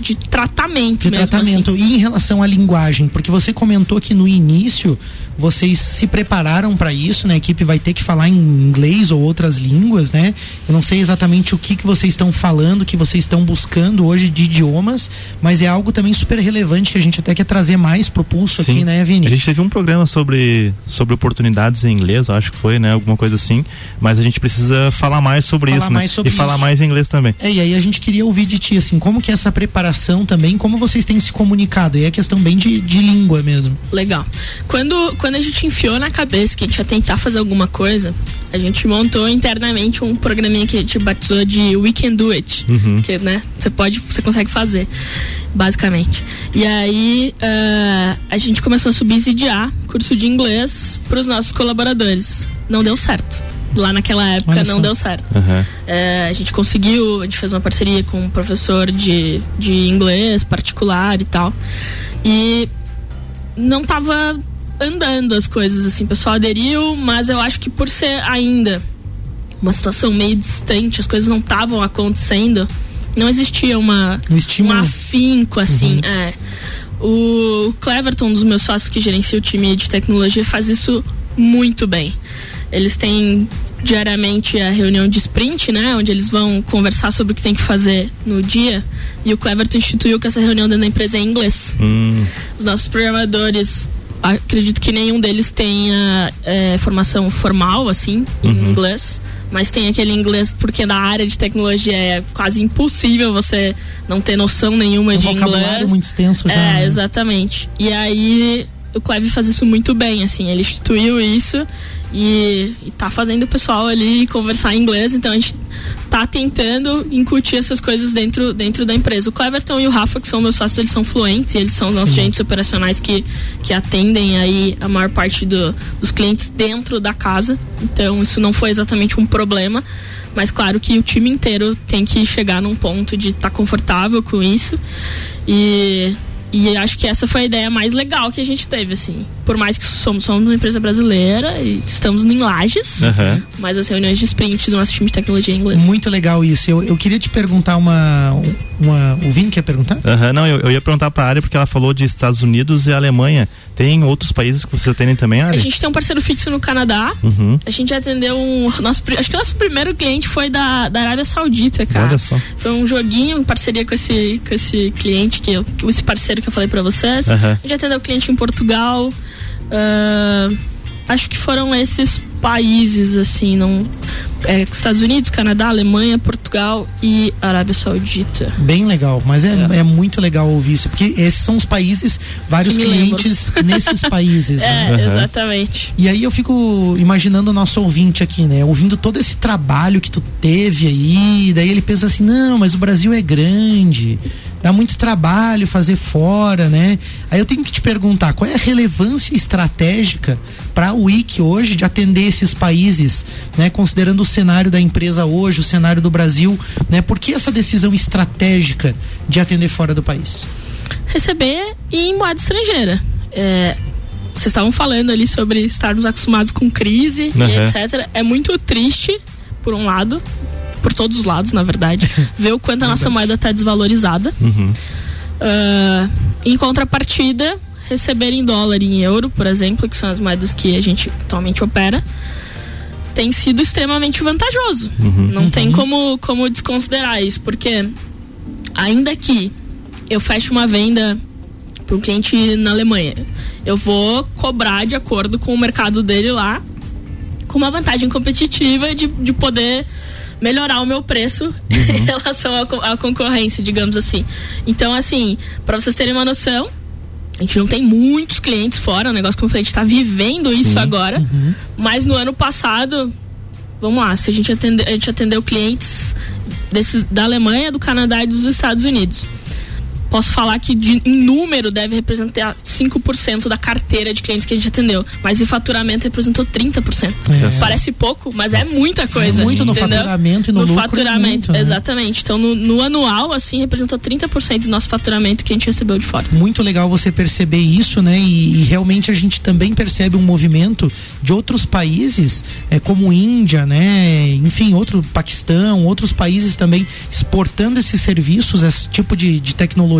de tratamento de mesmo, tratamento assim. e em relação à linguagem porque você comentou que no início vocês se prepararam para isso, né? A equipe vai ter que falar em inglês ou outras línguas, né? Eu não sei exatamente o que, que vocês estão falando, que vocês estão buscando hoje de idiomas, mas é algo também super relevante que a gente até quer trazer mais pro pulso Sim. aqui, né, Vini? A gente teve um programa sobre, sobre oportunidades em inglês, acho que foi, né? Alguma coisa assim, mas a gente precisa falar mais sobre falar isso, mais né? Sobre e isso. falar mais em inglês também. É, e aí a gente queria ouvir de ti, assim, como que é essa preparação também, como vocês têm se comunicado, e é questão bem de, de língua mesmo. Legal. Quando, quando quando a gente enfiou na cabeça que a gente ia tentar fazer alguma coisa, a gente montou internamente um programinha que a gente batizou de We Can Do It. Uhum. Que, né, você pode, você consegue fazer, basicamente. E aí uh, a gente começou a subsidiar curso de inglês para os nossos colaboradores. Não deu certo lá naquela época não deu certo. Uhum. É, a gente conseguiu, a gente fez uma parceria com um professor de, de inglês particular e tal. E não tava andando as coisas, assim. O pessoal aderiu, mas eu acho que por ser ainda uma situação meio distante, as coisas não estavam acontecendo, não existia uma, um, um afinco, assim. Uhum. É. O Cleverton, um dos meus sócios que gerencia o time de tecnologia, faz isso muito bem. Eles têm diariamente a reunião de sprint, né? Onde eles vão conversar sobre o que tem que fazer no dia. E o Cleverton instituiu que essa reunião dentro da empresa é em inglês. Hum. Os nossos programadores acredito que nenhum deles tenha é, formação formal, assim, em uhum. inglês. Mas tem aquele inglês, porque na área de tecnologia é quase impossível você não ter noção nenhuma um de inglês. muito extenso já. É, né? exatamente. E aí o Cleve faz isso muito bem, assim, ele instituiu isso e, e tá fazendo o pessoal ali conversar em inglês, então a gente tá tentando incutir essas coisas dentro, dentro da empresa. O Cleverton e o Rafa, que são meus sócios, eles são fluentes, eles são os nossos gerentes operacionais que, que atendem aí a maior parte do, dos clientes dentro da casa. Então isso não foi exatamente um problema. Mas claro que o time inteiro tem que chegar num ponto de estar tá confortável com isso. E E acho que essa foi a ideia mais legal que a gente teve, assim. Por mais que somos, somos uma empresa brasileira e estamos em Lages, Aham. mas as reuniões de sprint do nosso time de tecnologia é em inglês. Muito legal isso. Eu, eu queria te perguntar uma, uma. O Vini quer perguntar? Aham, não, eu, eu ia perguntar pra área porque ela falou de Estados Unidos e Alemanha. Tem outros países que vocês atendem também, A área? gente tem um parceiro fixo no Canadá. Uhum. A gente atendeu um. Nosso, acho que o nosso primeiro cliente foi da, da Arábia Saudita, cara. Olha só. Foi um joguinho em parceria com esse, com esse cliente, que eu, com esse parceiro que eu falei pra vocês. Aham. A gente atendeu o cliente em Portugal. ah, acho que foram esses países, assim, não. É, Estados Unidos, Canadá, Alemanha, Portugal e Arábia Saudita. Bem legal, mas é, é. muito legal ouvir isso, porque esses são os países, vários clientes nesses países. É, né? exatamente. E aí eu fico imaginando o nosso ouvinte aqui, né? Ouvindo todo esse trabalho que tu teve aí, daí ele pensa assim, não, mas o Brasil é grande, dá muito trabalho fazer fora, né? Aí eu tenho que te perguntar, qual é a relevância estratégica para o WIC hoje de atender esses países, né? Considerando o cenário da empresa hoje, o cenário do Brasil, né? Por que essa decisão estratégica de atender fora do país? Receber em moeda estrangeira. É, vocês estavam falando ali sobre estarmos acostumados com crise Uhum. e etc. É muito triste, por um lado, por todos os lados, na verdade, ver o quanto a nossa moeda está desvalorizada. Uhum. Ah, em contrapartida, receber em dólar e em euro, por exemplo, que são as moedas que a gente atualmente opera, tem sido extremamente vantajoso. Não tem como, como desconsiderar isso, porque ainda que eu feche uma venda para um cliente na Alemanha, eu vou cobrar de acordo com o mercado dele lá, com uma vantagem competitiva de, de poder melhorar o meu preço em relação à, co- à concorrência, digamos assim. Então, assim, para vocês terem uma noção, a gente não tem muitos clientes fora, é um negócio como eu falei, a gente tá vivendo isso agora. Mas no ano passado, vamos lá, se a gente, atende, a gente atendeu clientes desses, da Alemanha, do Canadá e dos Estados Unidos. Posso falar que de, em número deve representar 5% da carteira de clientes que a gente atendeu. Mas em faturamento representou 30%. É. Parece pouco, mas é muita coisa. muito no entendeu? faturamento e no lucro é faturamento, muito, né? exatamente. Então no, no anual, assim, representou 30% do nosso faturamento que a gente recebeu de fora. muito legal você perceber isso, né? E, e realmente a gente também percebe um movimento de outros países, é, como Índia, né? Enfim, outro Paquistão, outros países também exportando esses serviços, esse tipo de, de tecnologia,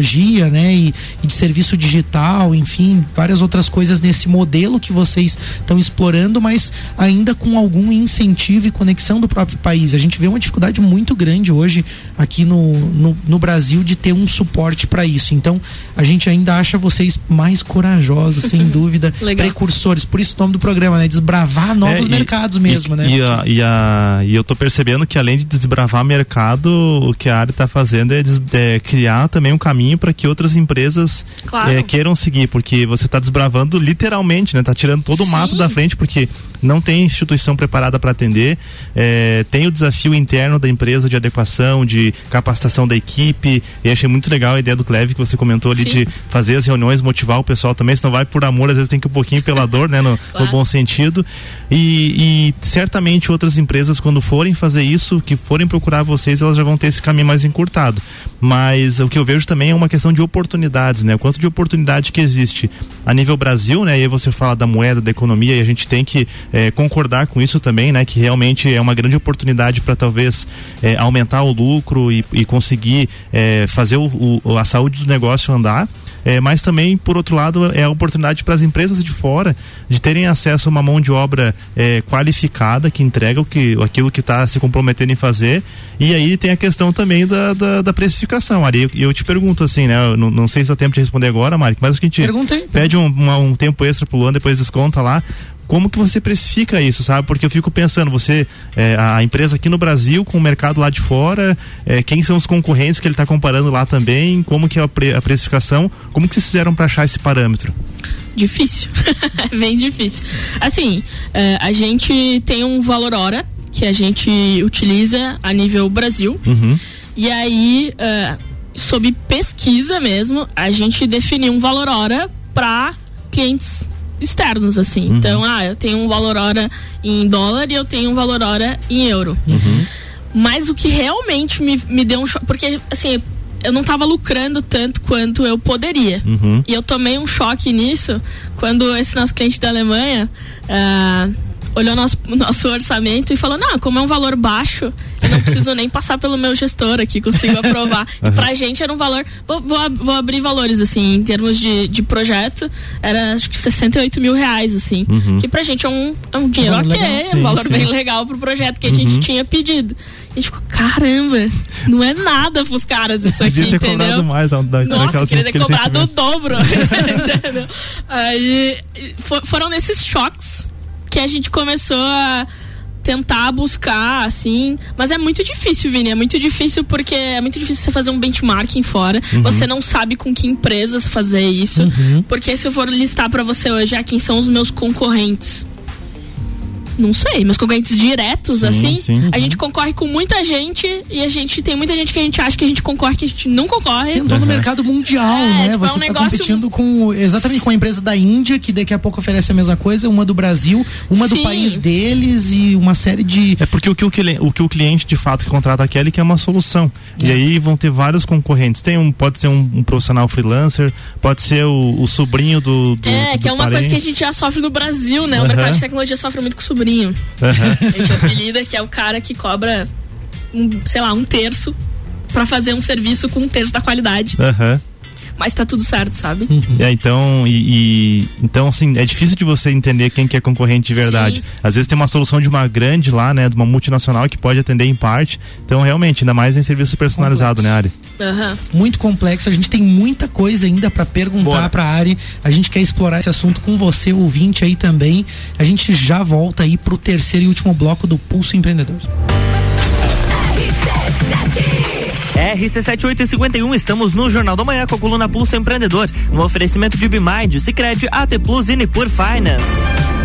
né? E, e de serviço digital, enfim, várias outras coisas nesse modelo que vocês estão explorando, mas ainda com algum incentivo e conexão do próprio país. A gente vê uma dificuldade muito grande hoje aqui no, no, no Brasil de ter um suporte para isso. Então, a gente ainda acha vocês mais corajosos, sem dúvida, Legal. precursores. Por isso o nome do programa, né? Desbravar novos É, e- mercados mesmo, e, né? E, a- e a- e eu tô percebendo que além de desbravar mercado, o que a área tá fazendo é, des- é criar também um caminho para que outras empresas Claro. é, queiram seguir, porque você tá desbravando literalmente, né? Tá tirando todo o mato Sim. da frente, porque não tem instituição preparada para atender, é, tem o desafio interno da empresa de adequação, de capacitação da equipe, e achei muito legal a ideia do Cleve que você comentou ali Sim. de fazer as reuniões, motivar o pessoal também, se não vai por amor, às vezes tem que ir um pouquinho pela dor, né? No, no Claro. bom sentido. E, e certamente outras empresas, quando forem fazer isso, que forem procurar vocês, elas já vão ter esse caminho mais encurtado. Mas o que eu vejo também é uma questão de oportunidades, né? O quanto de oportunidade que existe a nível Brasil, né? E aí você fala da moeda, da economia, e a gente tem que eh, concordar com isso também, né? Que realmente é uma grande oportunidade para talvez eh, aumentar o lucro e, e conseguir eh, fazer o, o- a saúde do negócio andar. É, mas também, por outro lado, é a oportunidade para as empresas de fora de terem acesso a uma mão de obra é, qualificada que entrega o que, aquilo que está se comprometendo em fazer. E aí tem a questão também da, da, da precificação. Ari, eu, eu te pergunto assim, né? não, não sei se dá tempo de responder agora, Mark, mas a gente Pergunta aí. pede um, uma- um tempo extra pro Luan, depois desconta lá. Como que você precifica isso, sabe? Porque eu fico pensando, você, é, a empresa aqui no Brasil com o mercado lá de fora, é, quem são os concorrentes que ele está comparando lá também, como que é a, pre- a precificação, como que vocês fizeram para achar esse parâmetro? Difícil. Bem difícil. Assim, é, a gente tem um valor hora que a gente utiliza a nível Brasil. Uhum. E aí, é, sob pesquisa mesmo, a gente definiu um valor hora para clientes externos, assim. Então, ah, eu tenho um valor hora em dólar e eu tenho um valor hora em euro. Mas o que realmente me, me deu um choque. Porque, assim, eu não tava lucrando tanto quanto eu poderia. Uhum. E eu tomei um choque nisso quando esse nosso cliente da Alemanha ah, olhou nosso, nosso orçamento e falou: Não, como é um valor baixo, eu não preciso nem passar pelo meu gestor aqui, consigo aprovar. E pra gente era um valor. Vou, vou, vou abrir valores, assim, em termos de, de projeto, era acho que 68 mil reais, assim. Uhum. Que pra gente é um, é um dinheiro valor ok, legal, é um sim, valor sim. bem legal pro projeto que a gente Uhum. tinha pedido. A gente ficou, caramba, não é nada pros caras isso aqui, ter entendeu? cobrado mais da, da, Nossa, queria ter cobrado o dobro. entendeu? Aí fo- foram nesses choques que a gente começou a tentar buscar, assim. Mas é muito difícil, Vini. É muito difícil porque é muito difícil você fazer um benchmarking fora. Uhum. Você não sabe com que empresas fazer isso. Porque se eu for listar pra você hoje, ah, quem são os meus concorrentes? Não sei, meus concorrentes diretos, Sim, assim. sim. A gente concorre com muita gente e a gente tem muita gente que a gente acha que a gente concorre, que a gente não concorre. Você entrou no mercado mundial, É, né? tipo, é Você um tá negócio- competindo com exatamente com a empresa da Índia, que daqui a pouco oferece a mesma coisa, uma do Brasil, uma do Sim. país deles e uma série de. É porque o que o, o que o cliente de fato que contrata aqui, ele quer uma solução. E É. aí vão ter vários concorrentes. Tem um, pode ser um, um profissional freelancer, pode ser o, o sobrinho do, do É, do que é uma coisa que a parente. gente já sofre no Brasil, né? O Aham. mercado de tecnologia sofre muito com o sobrinho. Aham. A gente apelida que é o cara que cobra, um, sei lá, um terço pra fazer um serviço com um terço da qualidade. Aham. Mas tá tudo certo, sabe? É, então, e, e- então, assim, é difícil de você entender quem que é concorrente de verdade. Sim. Às vezes tem uma solução de uma grande lá, né, de uma multinacional que pode atender em parte. Então, realmente, ainda mais em serviço personalizado, né, Ari? Aham. Muito complexo, a gente tem muita coisa ainda pra perguntar Bora. pra Ari. A gente quer explorar esse assunto com você, ouvinte aí também. A gente já volta aí pro terceiro e último bloco do Pulso Empreendedor. RC7851, estamos no Jornal da Manhã com a coluna Pulso Empreendedor, no oferecimento de Bimind, Cicred, AT Plus e Nipur Finance.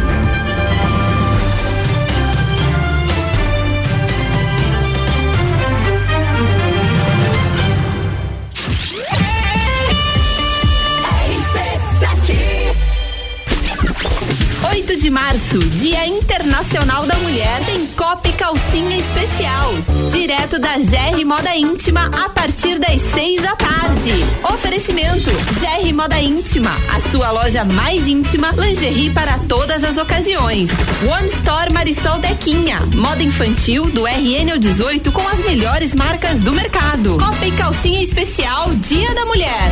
Oito de março, Dia Internacional da Mulher, tem Copa e Calcinha Especial. Direto da GR Moda Íntima a partir das seis da tarde. Oferecimento: GR Moda Íntima, a sua loja mais íntima, lingerie para todas as ocasiões. One Store Marisol Dequinha, moda infantil do RN ao 18 com as melhores marcas do mercado. Copa e Calcinha Especial, Dia da Mulher.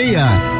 meia.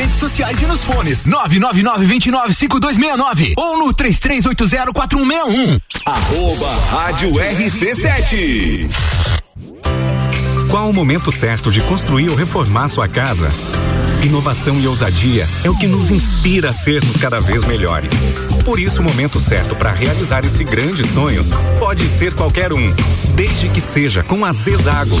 redes sociais e nos fones 999-295269 ou no 33804161. Arroba Rádio RC7. Qual o momento certo de construir ou reformar sua casa? Inovação e ousadia é o que nos inspira a sermos cada vez melhores. Por isso, o momento certo para realizar esse grande sonho pode ser qualquer um, desde que seja com a Zezago.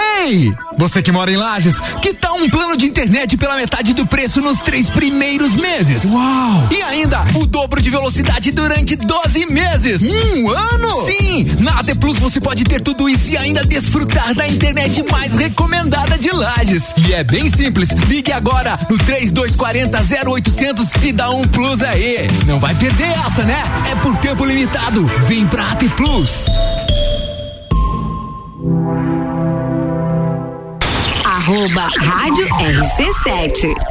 Ei, você que mora em Lages, que tal um plano de internet pela metade do preço nos três primeiros meses? Uau! E ainda o dobro de velocidade durante 12 meses. Um ano? Sim! Na AT Plus você pode ter tudo isso e ainda desfrutar da internet mais recomendada de Lages. E é bem simples. Ligue agora no 3240 0800 e dá um plus aí. Não vai perder essa, né? É por tempo limitado. Vem pra AT Plus. Arroba Rádio RC7.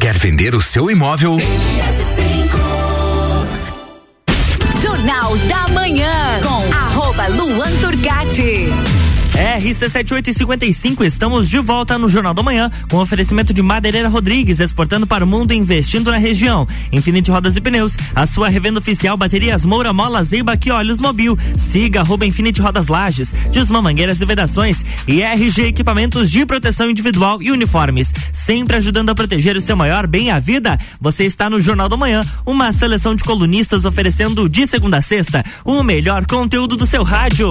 Quer vender o seu imóvel? Jornal da Manhã com arroba Luan. RC7855, estamos de volta no Jornal da Manhã com oferecimento de Madeireira Rodrigues, exportando para o mundo e investindo na região. Infinite Rodas e Pneus, a sua revenda oficial Baterias Moura Mola Zeiba que Olhos Mobil. Siga arroba Infinite Rodas Lages, Desmã Mangueiras e Vedações e RG Equipamentos de Proteção Individual e Uniformes. Sempre ajudando a proteger o seu maior bem, a vida. Você está no Jornal da Manhã, uma seleção de colunistas oferecendo de segunda a sexta o melhor conteúdo do seu rádio.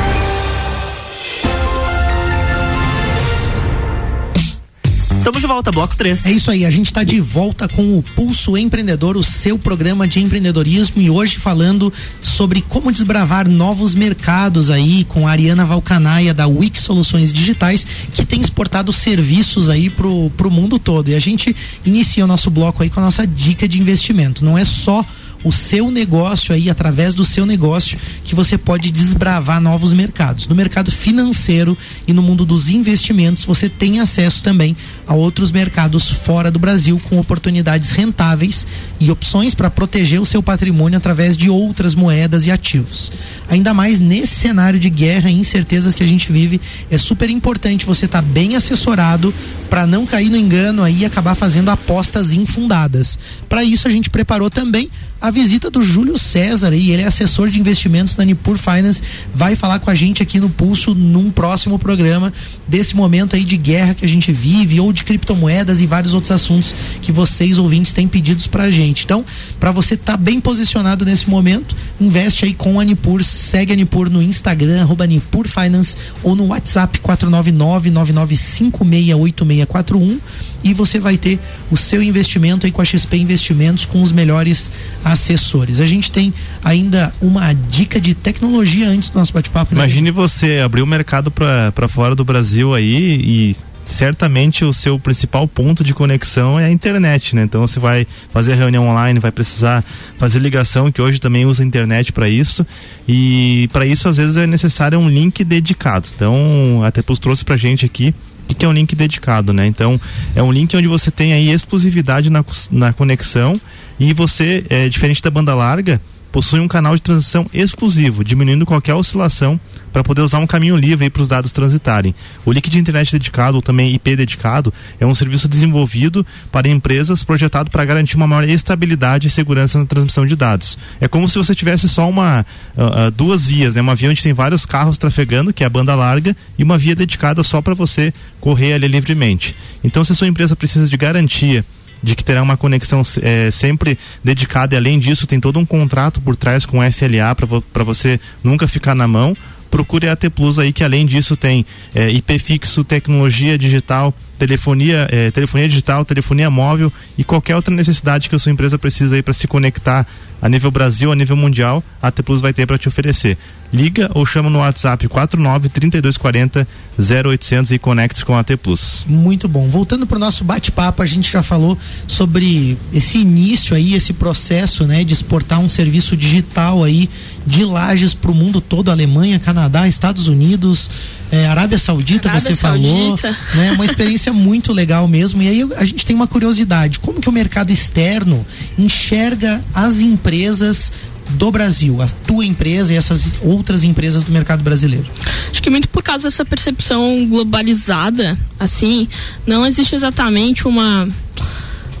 Estamos de volta, bloco 3. É isso aí, a gente está de volta com o Pulso Empreendedor, o seu programa de empreendedorismo e hoje falando sobre como desbravar novos mercados aí com a Ariana Valcanaia da Wix Soluções Digitais, que tem exportado serviços aí pro, pro mundo todo. E a gente inicia o nosso bloco aí com a nossa dica de investimento. Não é só o seu negócio aí, através do seu negócio, que você pode desbravar novos mercados. No mercado financeiro e no mundo dos investimentos, você tem acesso também a outros mercados fora do Brasil com oportunidades rentáveis e opções para proteger o seu patrimônio através de outras moedas e ativos. Ainda mais nesse cenário de guerra e incertezas que a gente vive, é super importante você estar tá bem assessorado para não cair no engano aí e acabar fazendo apostas infundadas. Para isso a gente preparou também a visita do Júlio César e ele é assessor de investimentos na Nipur Finance, vai falar com a gente aqui no Pulso num próximo programa desse momento aí de guerra que a gente vive ou de criptomoedas e vários outros assuntos que vocês ouvintes têm pedidos pra gente. Então, para você estar tá bem posicionado nesse momento, investe aí com a Nipur, segue a Nipur no Instagram arroba Nipur Finance ou no WhatsApp 499-99568641 e você vai ter o seu investimento aí com a XP Investimentos com os melhores assessores. A gente tem ainda uma dica de tecnologia antes do nosso bate-papo. Né? Imagine você abrir o um mercado para fora do Brasil aí e certamente o seu principal ponto de conexão é a internet, né? Então você vai fazer reunião online, vai precisar fazer ligação, que hoje também usa a internet para isso. E para isso às vezes é necessário um link dedicado. Então a Tepus trouxe pra gente aqui que é um link dedicado, né? Então, é um link onde você tem aí exclusividade na, na conexão e você, é, diferente da banda larga, possui um canal de transição exclusivo, diminuindo qualquer oscilação para poder usar um caminho livre para os dados transitarem. O link de internet dedicado ou também IP dedicado é um serviço desenvolvido para empresas projetado para garantir uma maior estabilidade e segurança na transmissão de dados. É como se você tivesse só uma uh, uh, duas vias, né? Uma via onde tem vários carros trafegando, que é a banda larga, e uma via dedicada só para você correr ali livremente. Então, se a sua empresa precisa de garantia de que terá uma conexão é, sempre dedicada e além disso tem todo um contrato por trás com SLA para você nunca ficar na mão procure a AT Plus aí que além disso tem é, IP fixo, tecnologia digital, telefonia, é, telefonia digital, telefonia móvel e qualquer outra necessidade que a sua empresa precisa aí para se conectar a nível Brasil, a nível mundial, a AT Plus vai ter para te oferecer. Liga ou chama no WhatsApp 49 3240 0800 e conecte com a AT Plus. Muito bom. Voltando para o nosso bate-papo, a gente já falou sobre esse início aí, esse processo, né, de exportar um serviço digital aí de lajes para o mundo todo, Alemanha, Canadá, Estados Unidos, é, Arábia Saudita, Arábia você Saudita. falou, né? Uma experiência muito legal mesmo. E aí a gente tem uma curiosidade: como que o mercado externo enxerga as empresas do Brasil, a tua empresa e essas outras empresas do mercado brasileiro? Acho que muito por causa dessa percepção globalizada, assim, não existe exatamente uma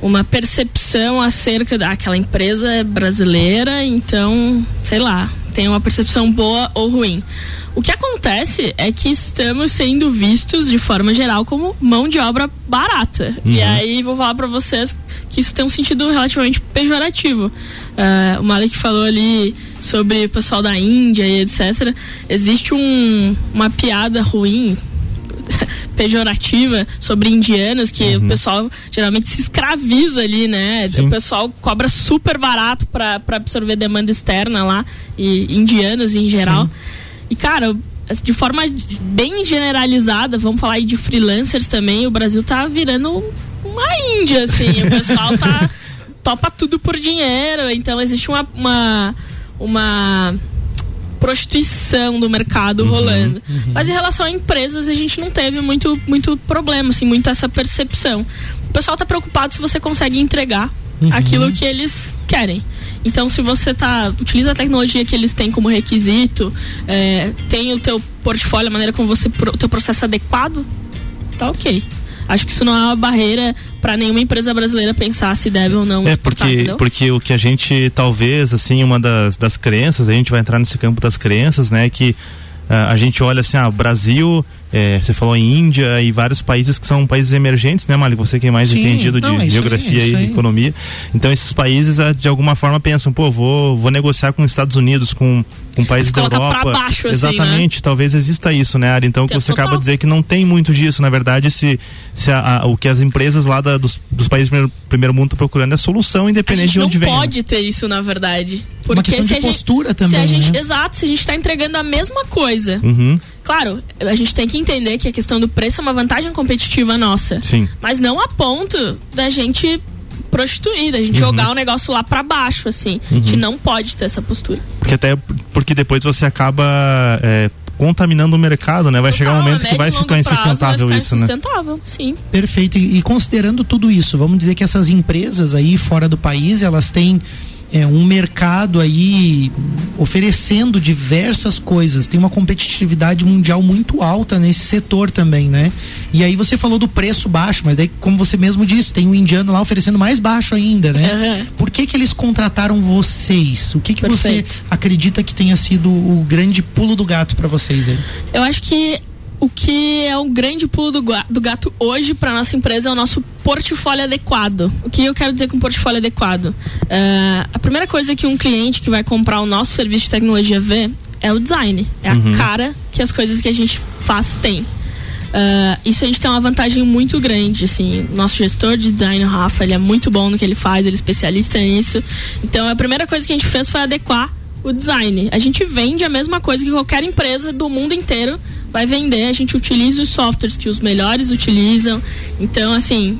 uma percepção acerca daquela empresa é brasileira, então, sei lá, tem uma percepção boa ou ruim. O que acontece é que estamos sendo vistos de forma geral como mão de obra barata. Uhum. E aí vou falar para vocês que isso tem um sentido relativamente pejorativo. Uh, o Malik falou ali sobre o pessoal da Índia e etc. Existe um, uma piada ruim pejorativa sobre indianos que Uhum. o pessoal geralmente se escraviza ali, né? Sim. O pessoal cobra super barato para absorver demanda externa lá e indianos em geral. E cara, de forma bem generalizada, vamos falar aí de freelancers também, o Brasil tá virando uma Índia, assim. o pessoal tá topa tudo por dinheiro, então existe uma, uma, uma prostituição do mercado rolando. Mas em relação a empresas, a gente não teve muito, muito problema, assim, muito essa percepção. O pessoal tá preocupado se você consegue entregar Uhum. aquilo que eles querem. Então, se você tá utiliza a tecnologia que eles têm como requisito, é, tem o teu portfólio, a maneira como você o teu processo adequado, tá ok. Acho que isso não é uma barreira para nenhuma empresa brasileira pensar se deve ou não É porque, entendeu? porque o que a gente talvez assim uma das, das crenças a gente vai entrar nesse campo das crenças né que ah, a gente olha assim ah o Brasil é, você falou em Índia e vários países que são países emergentes né Mali você que é mais Sim, entendido de não, é aí, geografia é isso e aí. economia então esses países ah, de alguma forma pensam pô vou vou negociar com os Estados Unidos com com países da Europa baixo, assim, exatamente talvez exista isso né Ari então você total. acaba de dizer que não tem muito disso na verdade se se a- a- o que as empresas lá da- dos, dos países do primeiro, primeiro mundo estão procurando é solução A independente gente de não onde vem né? pode ter isso, na verdade. Uma Porque questão se de a gente, postura se também, a gente, né? Exato, se a gente está entregando a mesma coisa. Uhum. Claro, a gente tem que entender que a questão do preço é uma vantagem competitiva nossa. Sim. Mas não a ponto da gente prostituir, da gente Uhum. jogar o negócio lá pra baixo, assim. A gente Uhum. não pode ter essa postura. Porque até porque depois você acaba é, contaminando o mercado, né? Vai chegar um Total, momento que vai ficar insustentável vai ficar isso, né? insustentável, sim. Perfeito. E, e considerando tudo isso, vamos dizer que essas empresas aí fora do país, elas têm é, um mercado aí oferecendo diversas coisas. Tem uma competitividade mundial muito alta nesse setor também, né? E aí você falou do preço baixo, mas daí, como você mesmo disse, tem o indiano lá oferecendo mais baixo ainda, né? Por que que eles contrataram vocês? O que que Perfeito. você acredita que tenha sido o grande pulo do gato para vocês aí? Eu acho que o que é um grande pulo do, do gato hoje para nossa empresa é o nosso portfólio adequado. O que eu quero dizer com portfólio adequado? É, a primeira coisa que um cliente que vai comprar o nosso serviço de tecnologia vê é o design, é Uhum. a cara que as coisas que a gente faz tem. É, isso a gente tem uma vantagem muito grande, assim, nosso gestor de design, o Rafa, ele é muito bom no que ele faz, ele é especialista nisso. Então a primeira coisa que a gente fez foi adequar o design. A gente vende a mesma coisa que qualquer empresa do mundo inteiro vai vender. A gente utiliza os softwares que os melhores utilizam. Então, assim,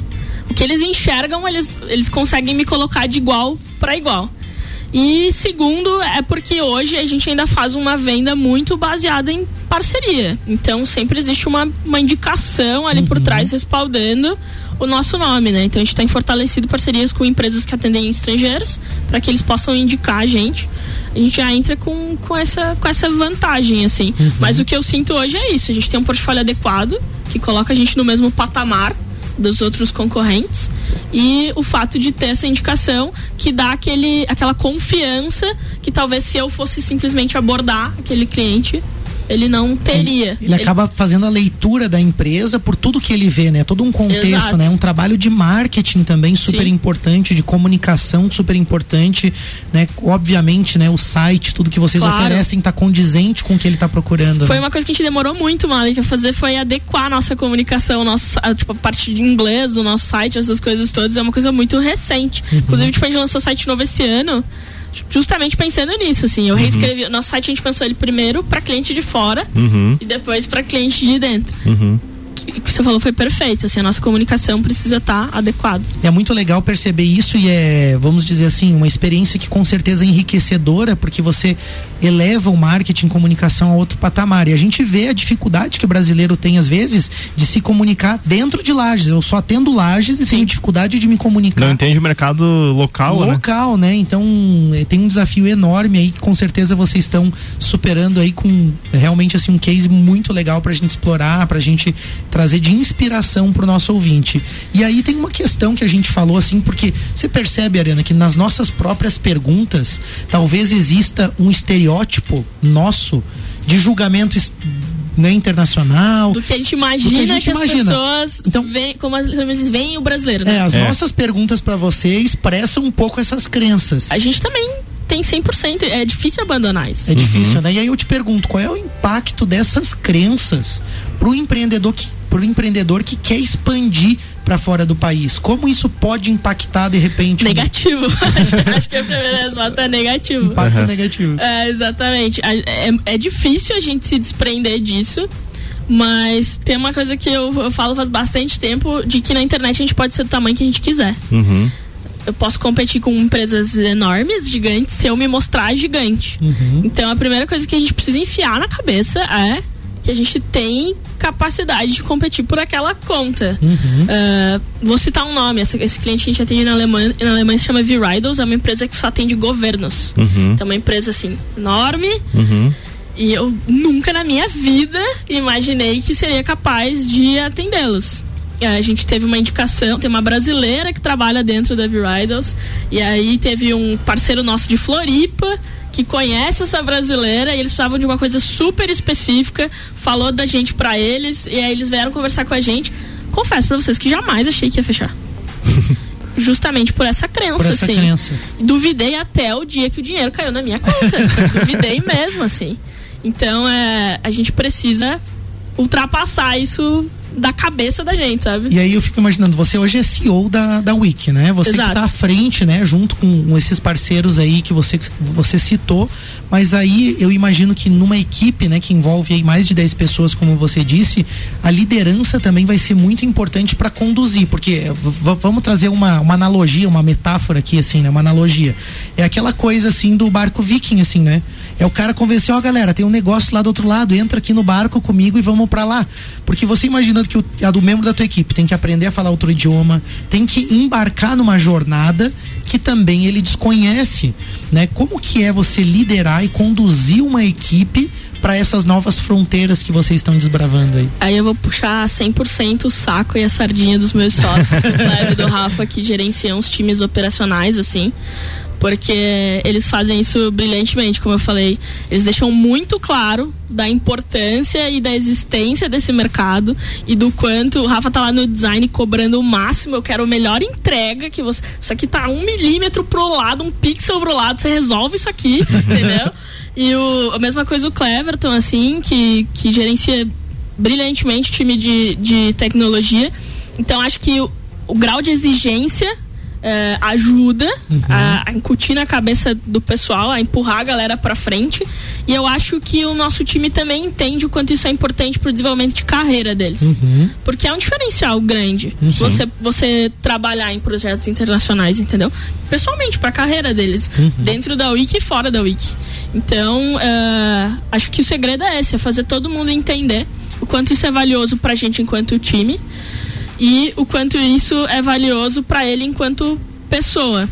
o que eles enxergam, eles, eles conseguem me colocar de igual para igual. E segundo, é porque hoje a gente ainda faz uma venda muito baseada em parceria. Então sempre existe uma, uma indicação ali por trás respaldando o nosso nome, né? Então a gente tem fortalecido parcerias com empresas que atendem estrangeiros para que eles possam indicar a gente. A gente já entra com, com, essa, com essa vantagem, assim. Mas o que eu sinto hoje é isso: a gente tem um portfólio adequado que coloca a gente no mesmo patamar dos outros concorrentes e o fato de ter essa indicação que dá aquele, aquela confiança que talvez se eu fosse simplesmente abordar aquele cliente ele não teria. Ele acaba fazendo a leitura da empresa por tudo que ele vê, né? Todo um contexto, Exato. né? Um trabalho de marketing também super importante, de comunicação super importante, né? Obviamente, né? O site, tudo que vocês Claro. oferecem tá condizente com o que ele tá procurando. Foi né? uma coisa que a gente demorou muito, Malik, a fazer foi adequar a nossa comunicação, nosso, a, tipo, a parte de inglês do nosso site, essas coisas todas, é uma coisa muito recente. Uhum. Inclusive, tipo, a gente lançou o site novo esse ano, justamente pensando nisso, assim. Eu Uhum. reescrevi, nosso site a gente pensou ele primeiro para cliente de fora Uhum. e depois para cliente de dentro. Uhum. Que, que você falou foi perfeito. Assim, a nossa comunicação precisa estar adequada. É muito legal perceber isso e é, vamos dizer assim, uma experiência que com certeza é enriquecedora, porque você eleva o marketing comunicação a outro patamar. E a gente vê a dificuldade que o brasileiro tem, às vezes, de se comunicar dentro de lajes. Eu só atendo lajes e tenho dificuldade de me comunicar. Não entende o mercado local, né? local, né? Então eh, tem um desafio enorme aí que com certeza vocês estão superando aí com realmente assim um case muito legal pra gente explorar, pra gente trazer de inspiração pro nosso ouvinte. E aí tem uma questão que a gente falou assim, porque você percebe, Ariana, que nas nossas próprias perguntas talvez exista um estereótipo nosso de julgamento né, internacional. Do que a gente imagina que que, a gente as imagina. pessoas veem, como as, como eles veem o brasileiro. Né? É, as nossas perguntas pra você expressam um pouco essas crenças. A gente também tem 100%. É difícil abandonar isso. É difícil, né? E aí eu te pergunto, qual é o impacto dessas crenças pro empreendedor que, pro empreendedor que quer expandir para fora do país? Como isso pode impactar de repente? Negativo. acho, que a primeira resposta é negativo. Impacto negativo. É, exatamente. A- É, é difícil a gente se desprender disso. Mas tem uma coisa que eu, eu falo faz bastante tempo de que na internet a gente pode ser do tamanho que a gente quiser. Uhum. Eu posso competir com empresas enormes, gigantes, se eu me mostrar gigante. Então a primeira coisa que a gente precisa enfiar na cabeça é que a gente tem capacidade de competir por aquela conta. Ah, vou citar um nome, esse, esse cliente que a gente atende na Alemanha, na Alemanha se chama V-Riders, é uma empresa que só atende governos. Uhum. Então é uma empresa assim, enorme, Uhum. e eu nunca na minha vida imaginei que seria capaz de atendê-los. Aí A gente teve uma indicação, tem uma brasileira que trabalha dentro da V-Riders, e aí teve um parceiro nosso de Floripa que conhece essa brasileira e eles precisavam de uma coisa super específica, falou da gente pra eles, e aí eles vieram conversar com a gente. Confesso pra vocês que jamais achei que ia fechar. Justamente por essa crença, Por essa assim. crença. Duvidei até o dia que o dinheiro caiu na minha conta. Duvidei mesmo, assim. Então, é, a gente precisa ultrapassar isso da cabeça da gente, sabe? E aí eu fico imaginando, você hoje é CEO da, da Wiki, né? Você Exato. que tá à frente, né? Junto com esses parceiros aí que você, você citou. Mas aí eu imagino que numa equipe, né? Que envolve aí mais de 10 pessoas, como você disse, a liderança também vai ser muito importante para conduzir. Porque vamos trazer uma, uma analogia, uma metáfora aqui, assim, né? Uma analogia. É aquela coisa assim do barco viking, assim, né? É o cara convencer, ó, galera, tem um negócio lá do outro lado, entra aqui no barco comigo e vamos pra lá. Porque você imaginando que o, a do membro da tua equipe tem que aprender a falar outro idioma, tem que embarcar numa jornada que também ele desconhece, né? Como que é você liderar e conduzir uma equipe para essas novas fronteiras que vocês estão desbravando aí? Aí eu vou puxar 100% o saco e a sardinha dos meus sócios, do Cleber e do Rafa, que gerenciam os times operacionais, assim. Porque eles fazem isso brilhantemente, como eu falei. Eles deixam muito claro da importância e da existência desse mercado e do quanto o Rafa tá lá no design cobrando o máximo. Eu quero a melhor entrega que você. Isso aqui tá um milímetro pro lado, um pixel pro lado, você resolve isso aqui, entendeu? E o, a mesma coisa o Cleverton, assim, que, que gerencia brilhantemente o time de, de tecnologia. Então acho que o, o grau de exigência eh, ajuda a, a incutir na cabeça do pessoal, a empurrar a galera pra frente. E eu acho que o nosso time também entende o quanto isso é importante pro desenvolvimento de carreira deles. Porque é um diferencial grande Sim. você, você trabalhar em projetos internacionais, entendeu? Pessoalmente, pra carreira deles, dentro da Wiki e fora da Wiki. Então, eh, acho que o segredo é esse, é fazer todo mundo entender o quanto isso é valioso pra gente enquanto time e o quanto isso é valioso pra ele enquanto pessoa.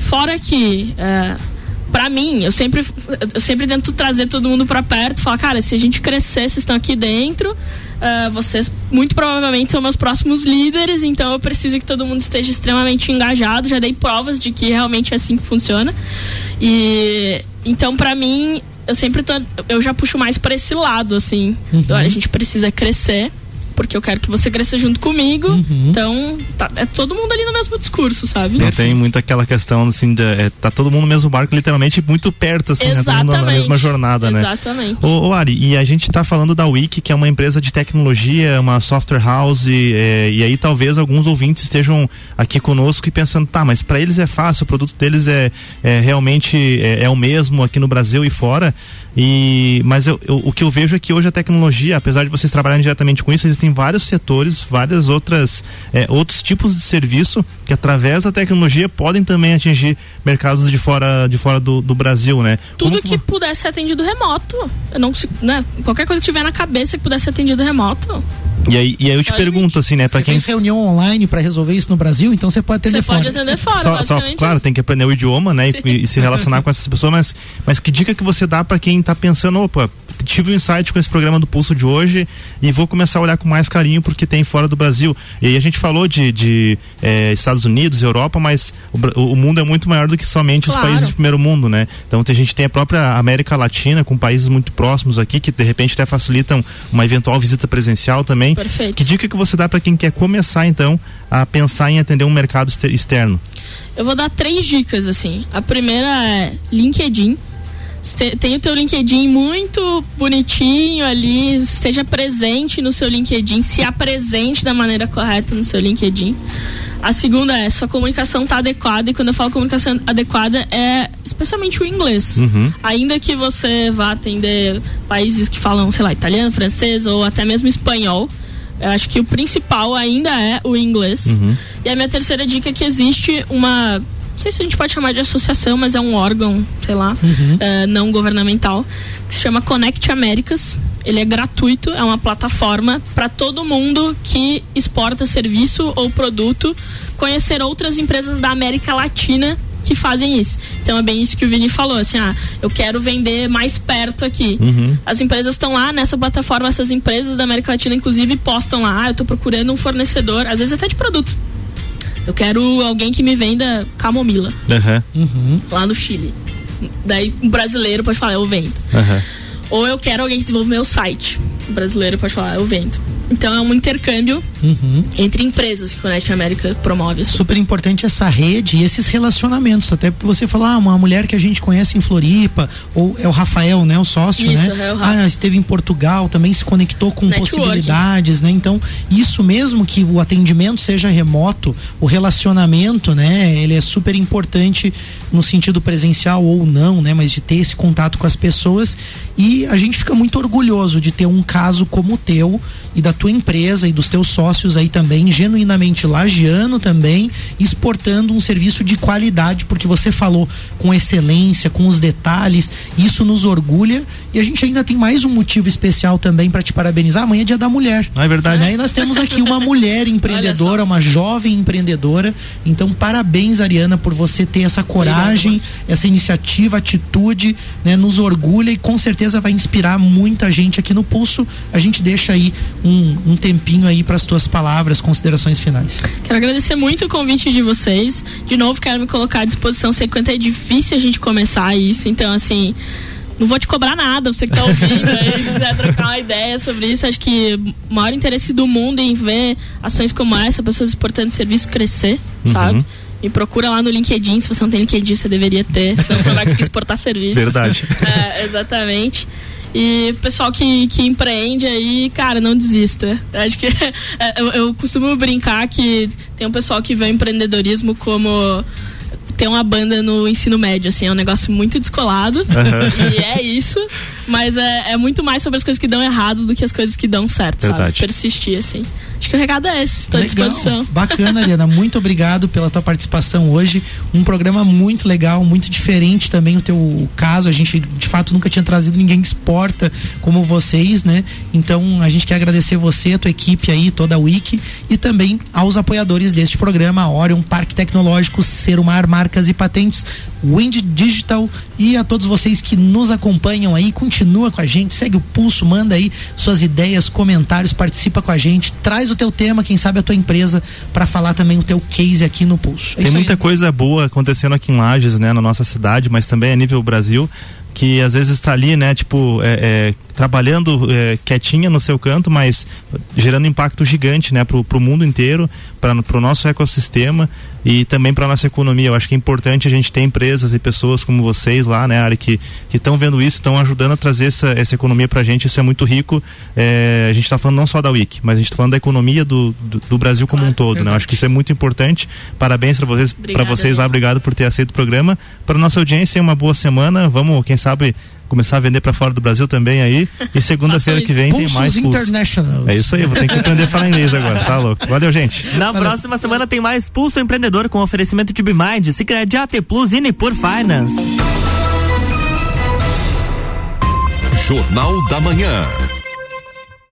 Fora que, é, para mim, eu sempre, eu sempre tento trazer todo mundo pra perto, falar, cara, se a gente crescer, vocês estão aqui dentro, é, vocês muito provavelmente são meus próximos líderes, então eu preciso que todo mundo esteja extremamente engajado. Já dei provas de que realmente é assim que funciona. E então, pra mim, eu sempre tô, eu já puxo mais pra esse lado, assim. olha, a gente precisa crescer. Porque eu quero que você cresça junto comigo. Então, tá- é todo mundo ali no mesmo discurso, sabe? É, tem muito aquela questão, assim, de, é, tá todo mundo no mesmo barco, literalmente muito perto, assim, né? Todo mundo na Exatamente. mesma jornada, né? Exatamente. Ô, ô, Ari, e a gente tá falando da Wiki, que é uma empresa de tecnologia, uma software house, é, e aí talvez alguns ouvintes estejam aqui conosco e pensando, tá, mas para eles é fácil, o produto deles é, é realmente é, é o mesmo aqui no Brasil e fora. E, mas eu, eu- o que eu vejo é que hoje a tecnologia, apesar de vocês trabalharem diretamente com isso, existem vários setores, várias outras é, outros tipos de serviço que através da tecnologia podem também atingir mercados de fora de fora do, do Brasil, né? Tudo Como... que pudesse ser atendido remoto. Eu não, né? Qualquer coisa que tiver na cabeça que pudesse ser atendido remoto. E aí, e aí eu te pergunto assim, né, para quem fez reunião online para resolver isso no Brasil, então você pode atender fora. Você pode atender fora, só, só claro, tem que aprender o idioma, né, e, e, se relacionar com essas pessoas, mas mas que dica que você dá para quem tá pensando, opa, tive um insight com esse programa do Pulso de hoje e vou começar a olhar com mais carinho porque tem fora do Brasil. E a gente falou de, de eh, Estados Unidos, Europa, mas o, o, mundo é muito maior do que somente claro. os países de primeiro mundo, né? Então a gente tem a própria América Latina com países muito próximos aqui que de repente até facilitam uma eventual visita presencial também. Perfeito. Que dica que você dá para quem quer começar então a pensar em atender um mercado externo? Eu vou dar três dicas assim. A primeira é LinkedIn tem o teu LinkedIn muito bonitinho ali, esteja presente no seu LinkedIn, se apresente da maneira correta no seu LinkedIn. A segunda é sua comunicação está adequada e quando eu falo comunicação adequada é especialmente o inglês. Uhum. Ainda que você vá atender países que falam, sei lá, italiano, francês ou até mesmo espanhol, eu acho que o principal ainda é o inglês. Uhum. E a minha terceira dica é que existe uma sei se a gente pode chamar de associação, mas é um órgão, sei lá, uhum. uh, não governamental, que se chama Connect Américas. Ele é gratuito, é uma plataforma para todo mundo que exporta serviço ou produto conhecer outras empresas da América Latina que fazem isso. Então é bem isso que o Vini falou, assim, ah, eu quero vender mais perto aqui. Uhum. As empresas estão lá nessa plataforma, essas empresas da América Latina, inclusive, postam lá, ah, eu estou procurando um fornecedor, às vezes até de produto. Eu quero alguém que me venda camomila. Uhum. Lá no Chile. Daí um brasileiro pode falar, eu vendo. Uhum. Ou eu quero alguém que desenvolva meu site. O brasileiro pode falar, eu vendo. Então é um intercâmbio uhum. entre empresas que o Connect América promove. Assim. Super importante essa rede e esses relacionamentos, até porque você falou, ah, uma mulher que a gente conhece em Floripa, ou é o Rafael, né, o sócio, isso, né? É o ah, esteve em Portugal, também se conectou com Networking. possibilidades, né? Então, isso mesmo que o atendimento seja remoto, o relacionamento, né, ele é super importante no sentido presencial ou não, né, mas de ter esse contato com as pessoas e a gente fica muito orgulhoso de ter um caso como o teu e da tua empresa e dos teus sócios aí também, genuinamente lagiano também, exportando um serviço de qualidade, porque você falou com excelência, com os detalhes, isso nos orgulha e a gente ainda tem mais um motivo especial também para te parabenizar. Amanhã é dia da mulher. Ah, é verdade. Né? E nós temos aqui uma mulher empreendedora, uma jovem empreendedora. Então, parabéns, Ariana, por você ter essa coragem, Obrigado, essa iniciativa, atitude, né? Nos orgulha e com certeza vai inspirar muita gente aqui no Pulso. A gente deixa aí um, um tempinho aí para as tuas palavras, considerações finais. Quero agradecer muito o convite de vocês. De novo, quero me colocar à disposição. Sei quanto é difícil a gente começar isso. Então, assim, não vou te cobrar nada, você que tá ouvindo aí, se quiser trocar uma ideia sobre isso, acho que o maior interesse do mundo em ver ações como essa, pessoas exportando serviço crescer, uhum. sabe? E procura lá no LinkedIn, se você não tem LinkedIn, você deveria ter, senão você não vai conseguir exportar serviços. Verdade. É, exatamente. E pessoal que, que empreende aí, cara, não desista. Acho que eu, eu costumo brincar que tem um pessoal que vê o empreendedorismo como ter uma banda no ensino médio, assim, é um negócio muito descolado. Uhum. E é isso. Mas é, é, muito mais sobre as coisas que dão errado do que as coisas que dão certo, Verdade. sabe? Persistir, assim. Acho que o recado é esse, estou à disposição. Bacana, Ariana. Muito obrigado pela tua participação hoje. Um programa muito legal, muito diferente também o teu caso. A gente, de fato, nunca tinha trazido ninguém que exporta como vocês, né? Então, a gente quer agradecer você, a tua equipe aí, toda a Wiki, e também aos apoiadores deste programa, Orion Parque Tecnológico, Serumar Marcas e Patentes, Wind Digital e a todos vocês que nos acompanham aí, continua com a gente, segue o pulso, manda aí suas ideias, comentários, participa com a gente, traz o teu tema, quem sabe a tua empresa, para falar também o teu case aqui no Pulso. É Tem muita aí. coisa boa acontecendo aqui em Lages, né, na nossa cidade, mas também a nível Brasil que às vezes está ali, né, tipo, é, é, trabalhando é, quietinha no seu canto, mas gerando impacto gigante, né, pro, pro mundo inteiro, para o nosso ecossistema e também para nossa economia. Eu acho que é importante a gente ter empresas e pessoas como vocês lá, né, Ari, que estão vendo isso, estão ajudando a trazer essa, essa economia para a gente. Isso é muito rico. É, a gente está falando não só da Wiki, mas a gente está falando da economia do, do, do Brasil como claro, um todo, né? Eu acho que isso é muito importante. Parabéns para vocês, para vocês lá, obrigado por ter aceito o programa. Para nossa audiência, uma boa semana. Vamos, quem sabe começar a vender para fora do Brasil também aí. E segunda-feira que vem tem mais Pulso. International. É isso aí, vou ter que aprender a falar inglês agora, tá louco? Valeu, gente. Na Valeu. próxima semana tem mais Pulso Empreendedor com oferecimento de Bimind, Cicred AT Plus e Nipur Finance. Jornal da Manhã.